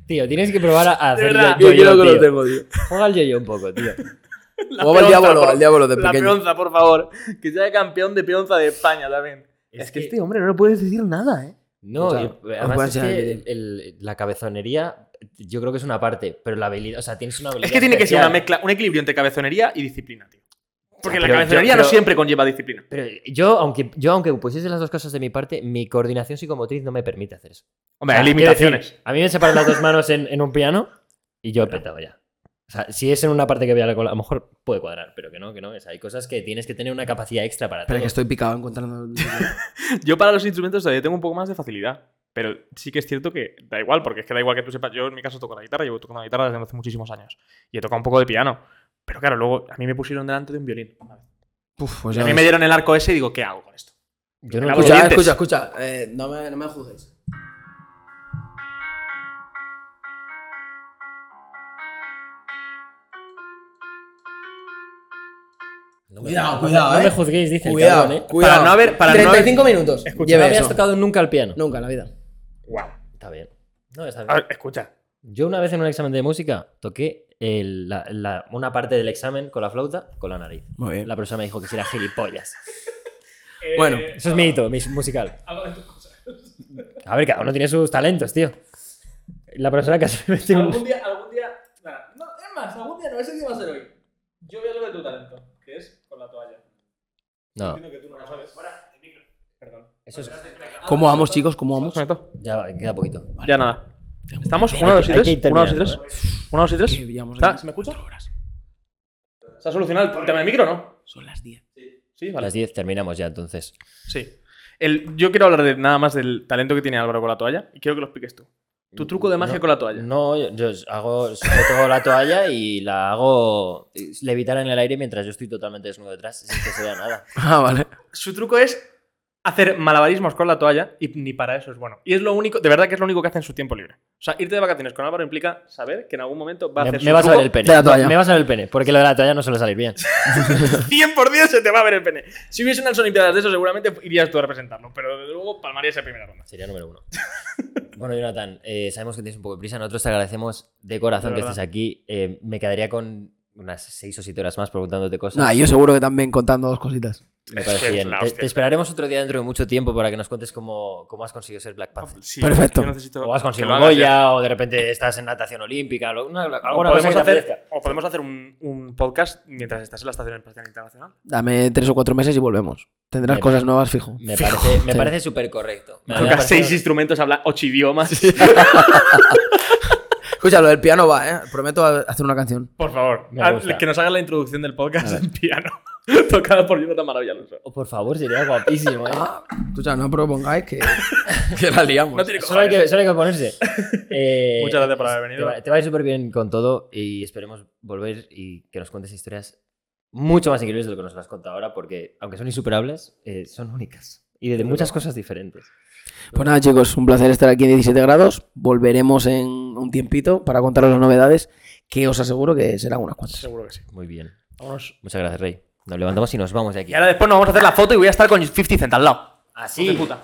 Tío, tienes que probar a hacer yo, Yo quiero que lo tengo, tío. Juega al yo-yo un poco, tío. La Jugaba al diablo, por- al diablo de La pequeño. peonza, por favor. Que sea campeón de peonza de España también. Es, Es que, que- este hombre no le puedes decir nada, ¿eh? No, O sea, además es que el vídeo. el- la cabezonería, yo creo que es una parte, pero la habilidad, o sea, tienes una habilidad. Es que tiene que ser una mezcla, un equiilibrio entre cabezonería y disciplina, tío. Porque Ya, la pero cabezonería no pero- siempre conlleva disciplina. Pero yo, aunque, yo, aunque pusiese las dos cosas de mi parte, mi coordinación psicomotriz no me permite hacer eso. Hombre, O sea, hay quiero decir, limitaciones. a mí me separan las dos manos en, en un piano y yo he petado ya. O sea, si es en una parte que voy a la cola, a lo mejor puede cuadrar, pero que no, que no. O sea, hay cosas que tienes que tener una capacidad extra para Espera, todo. que estoy picado encontrando. Yo para los instrumentos todavía tengo un poco más de facilidad. Pero sí que es cierto que da igual, porque es que da igual que tú sepas. Yo en mi caso toco la guitarra, llevo tocando la guitarra desde hace muchísimos años. Y he tocado un poco de piano. Pero claro, luego a mí me pusieron delante de un violín. Uf, pues Y ya a mí ves. me dieron el arco ese y digo, ¿qué hago con esto? Yo no Escucha, escucha, escucha. eh, no, me, no me juzgues. No me- Cuidado, no- cuidado, no eh. me juzguéis, dice el Cuidado, cabrón, ¿eh? cuidado. Para no haber- para no haber- 35 minutos. Escucha, ¿No habías eso. tocado nunca el piano? Nunca en la vida. Guau. Está bien. No, está bien. A ver, escucha. Yo una vez en un examen de música toqué el- la- la- una parte del examen con la flauta con la nariz. Muy bien. La profesora me dijo que si era gilipollas. Bueno. Eso es mi hito, mi musical. A ver, cada uno tiene sus talentos, tío. La profesora casi me metió. Algún día, algún día. nada, No, es más, algún día no, ese día va a ser hoy. Yo voy a lo de tu talento, que es con la toalla. No, Entiendo que tú no lo sabes. Perdón. eso es... ¿Cómo vamos, chicos? ¿Cómo vamos? Ya queda poquito. Ya nada. ¿Estamos? ¿Una, dos y tres? ¿Una, dos y tres? ¿Una, dos y tres? ¿Se me escucha? ¿Se ha solucionado el tema del micro o no? Son las 10. Sí, vale. las 10 terminamos ya, entonces. Sí. El, yo quiero hablar de, nada más del talento que tiene Álvaro con la toalla y quiero que lo expliques tú. Tu truco de magia No, con la toalla. No, yo, yo hago, sujeto la toalla y la hago levitar en el aire mientras yo estoy totalmente desnudo detrás, sin que se vea nada. Ah, vale. Su truco es hacer malabarismos con la toalla y ni para eso es bueno. Y es lo único, de verdad que es lo único que hace en su tiempo libre. O sea, irte de vacaciones con Álvaro implica saber que en algún momento va a Me, hacer me su vas a ver el pene. de la toalla. Me vas a ver el pene, porque lo de la toalla no suele salir bien. 100% se te va a ver el pene. Si hubiese unas Olimpiadas de eso, seguramente irías tú a representarlo. Pero desde luego palmarías en primera ronda. Sería número uno. Bueno, Jonathan, eh, sabemos que tienes un poco de prisa. Nosotros te agradecemos de corazón De que estés aquí. Eh, me quedaría con unas seis o siete horas más preguntándote cosas. Nah, yo seguro que también contando dos cositas. Me Es parece bien. Te, esperaremos otro día dentro de mucho tiempo para que nos cuentes cómo, cómo has conseguido ser Black Panther. Sí, Perfecto. O has conseguido hagas Goya, o de repente estás en natación olímpica. lo- una-. O alguna cosa podemos, hacer, o podemos hacer un, un podcast mientras estás en la Estación Espacial Internacional. Dame tres o cuatro meses y volvemos. Tendrás Me- cosas nuevas fijo. Me Fijo. parece, me Sí. parece súper correcto. Me parecido- seis instrumentos, habla ocho idiomas. Escucha, lo del piano va, ¿eh? Prometo hacer una canción. Por favor, que nos haga la introducción del podcast en piano. Tocada por Jonathan Maravilla Alonso. Oh, por favor, sería guapísimo, ¿eh? Escucha, no propongáis que, que la liamos. No tiene Solo hay, que, solo hay que ponerse. Eh, Muchas gracias por haber te venido. va- Te va a ir súper bien con todo y esperemos volver y que nos cuentes historias mucho más increíbles de lo que nos las has contado ahora, porque aunque son insuperables, eh, son únicas y de, de muchas cosas diferentes. Pues nada, chicos, un placer estar aquí en 17 grados. Volveremos en un tiempito para contaros las novedades, que os aseguro que serán unas cuantas. Seguro que sí. Muy bien. Vámonos. Muchas gracias, Rey. Nos levantamos y nos vamos de aquí. Y ahora después nos vamos a hacer la foto y voy a estar con 50 Cent al lado. Así. Hijo de puta.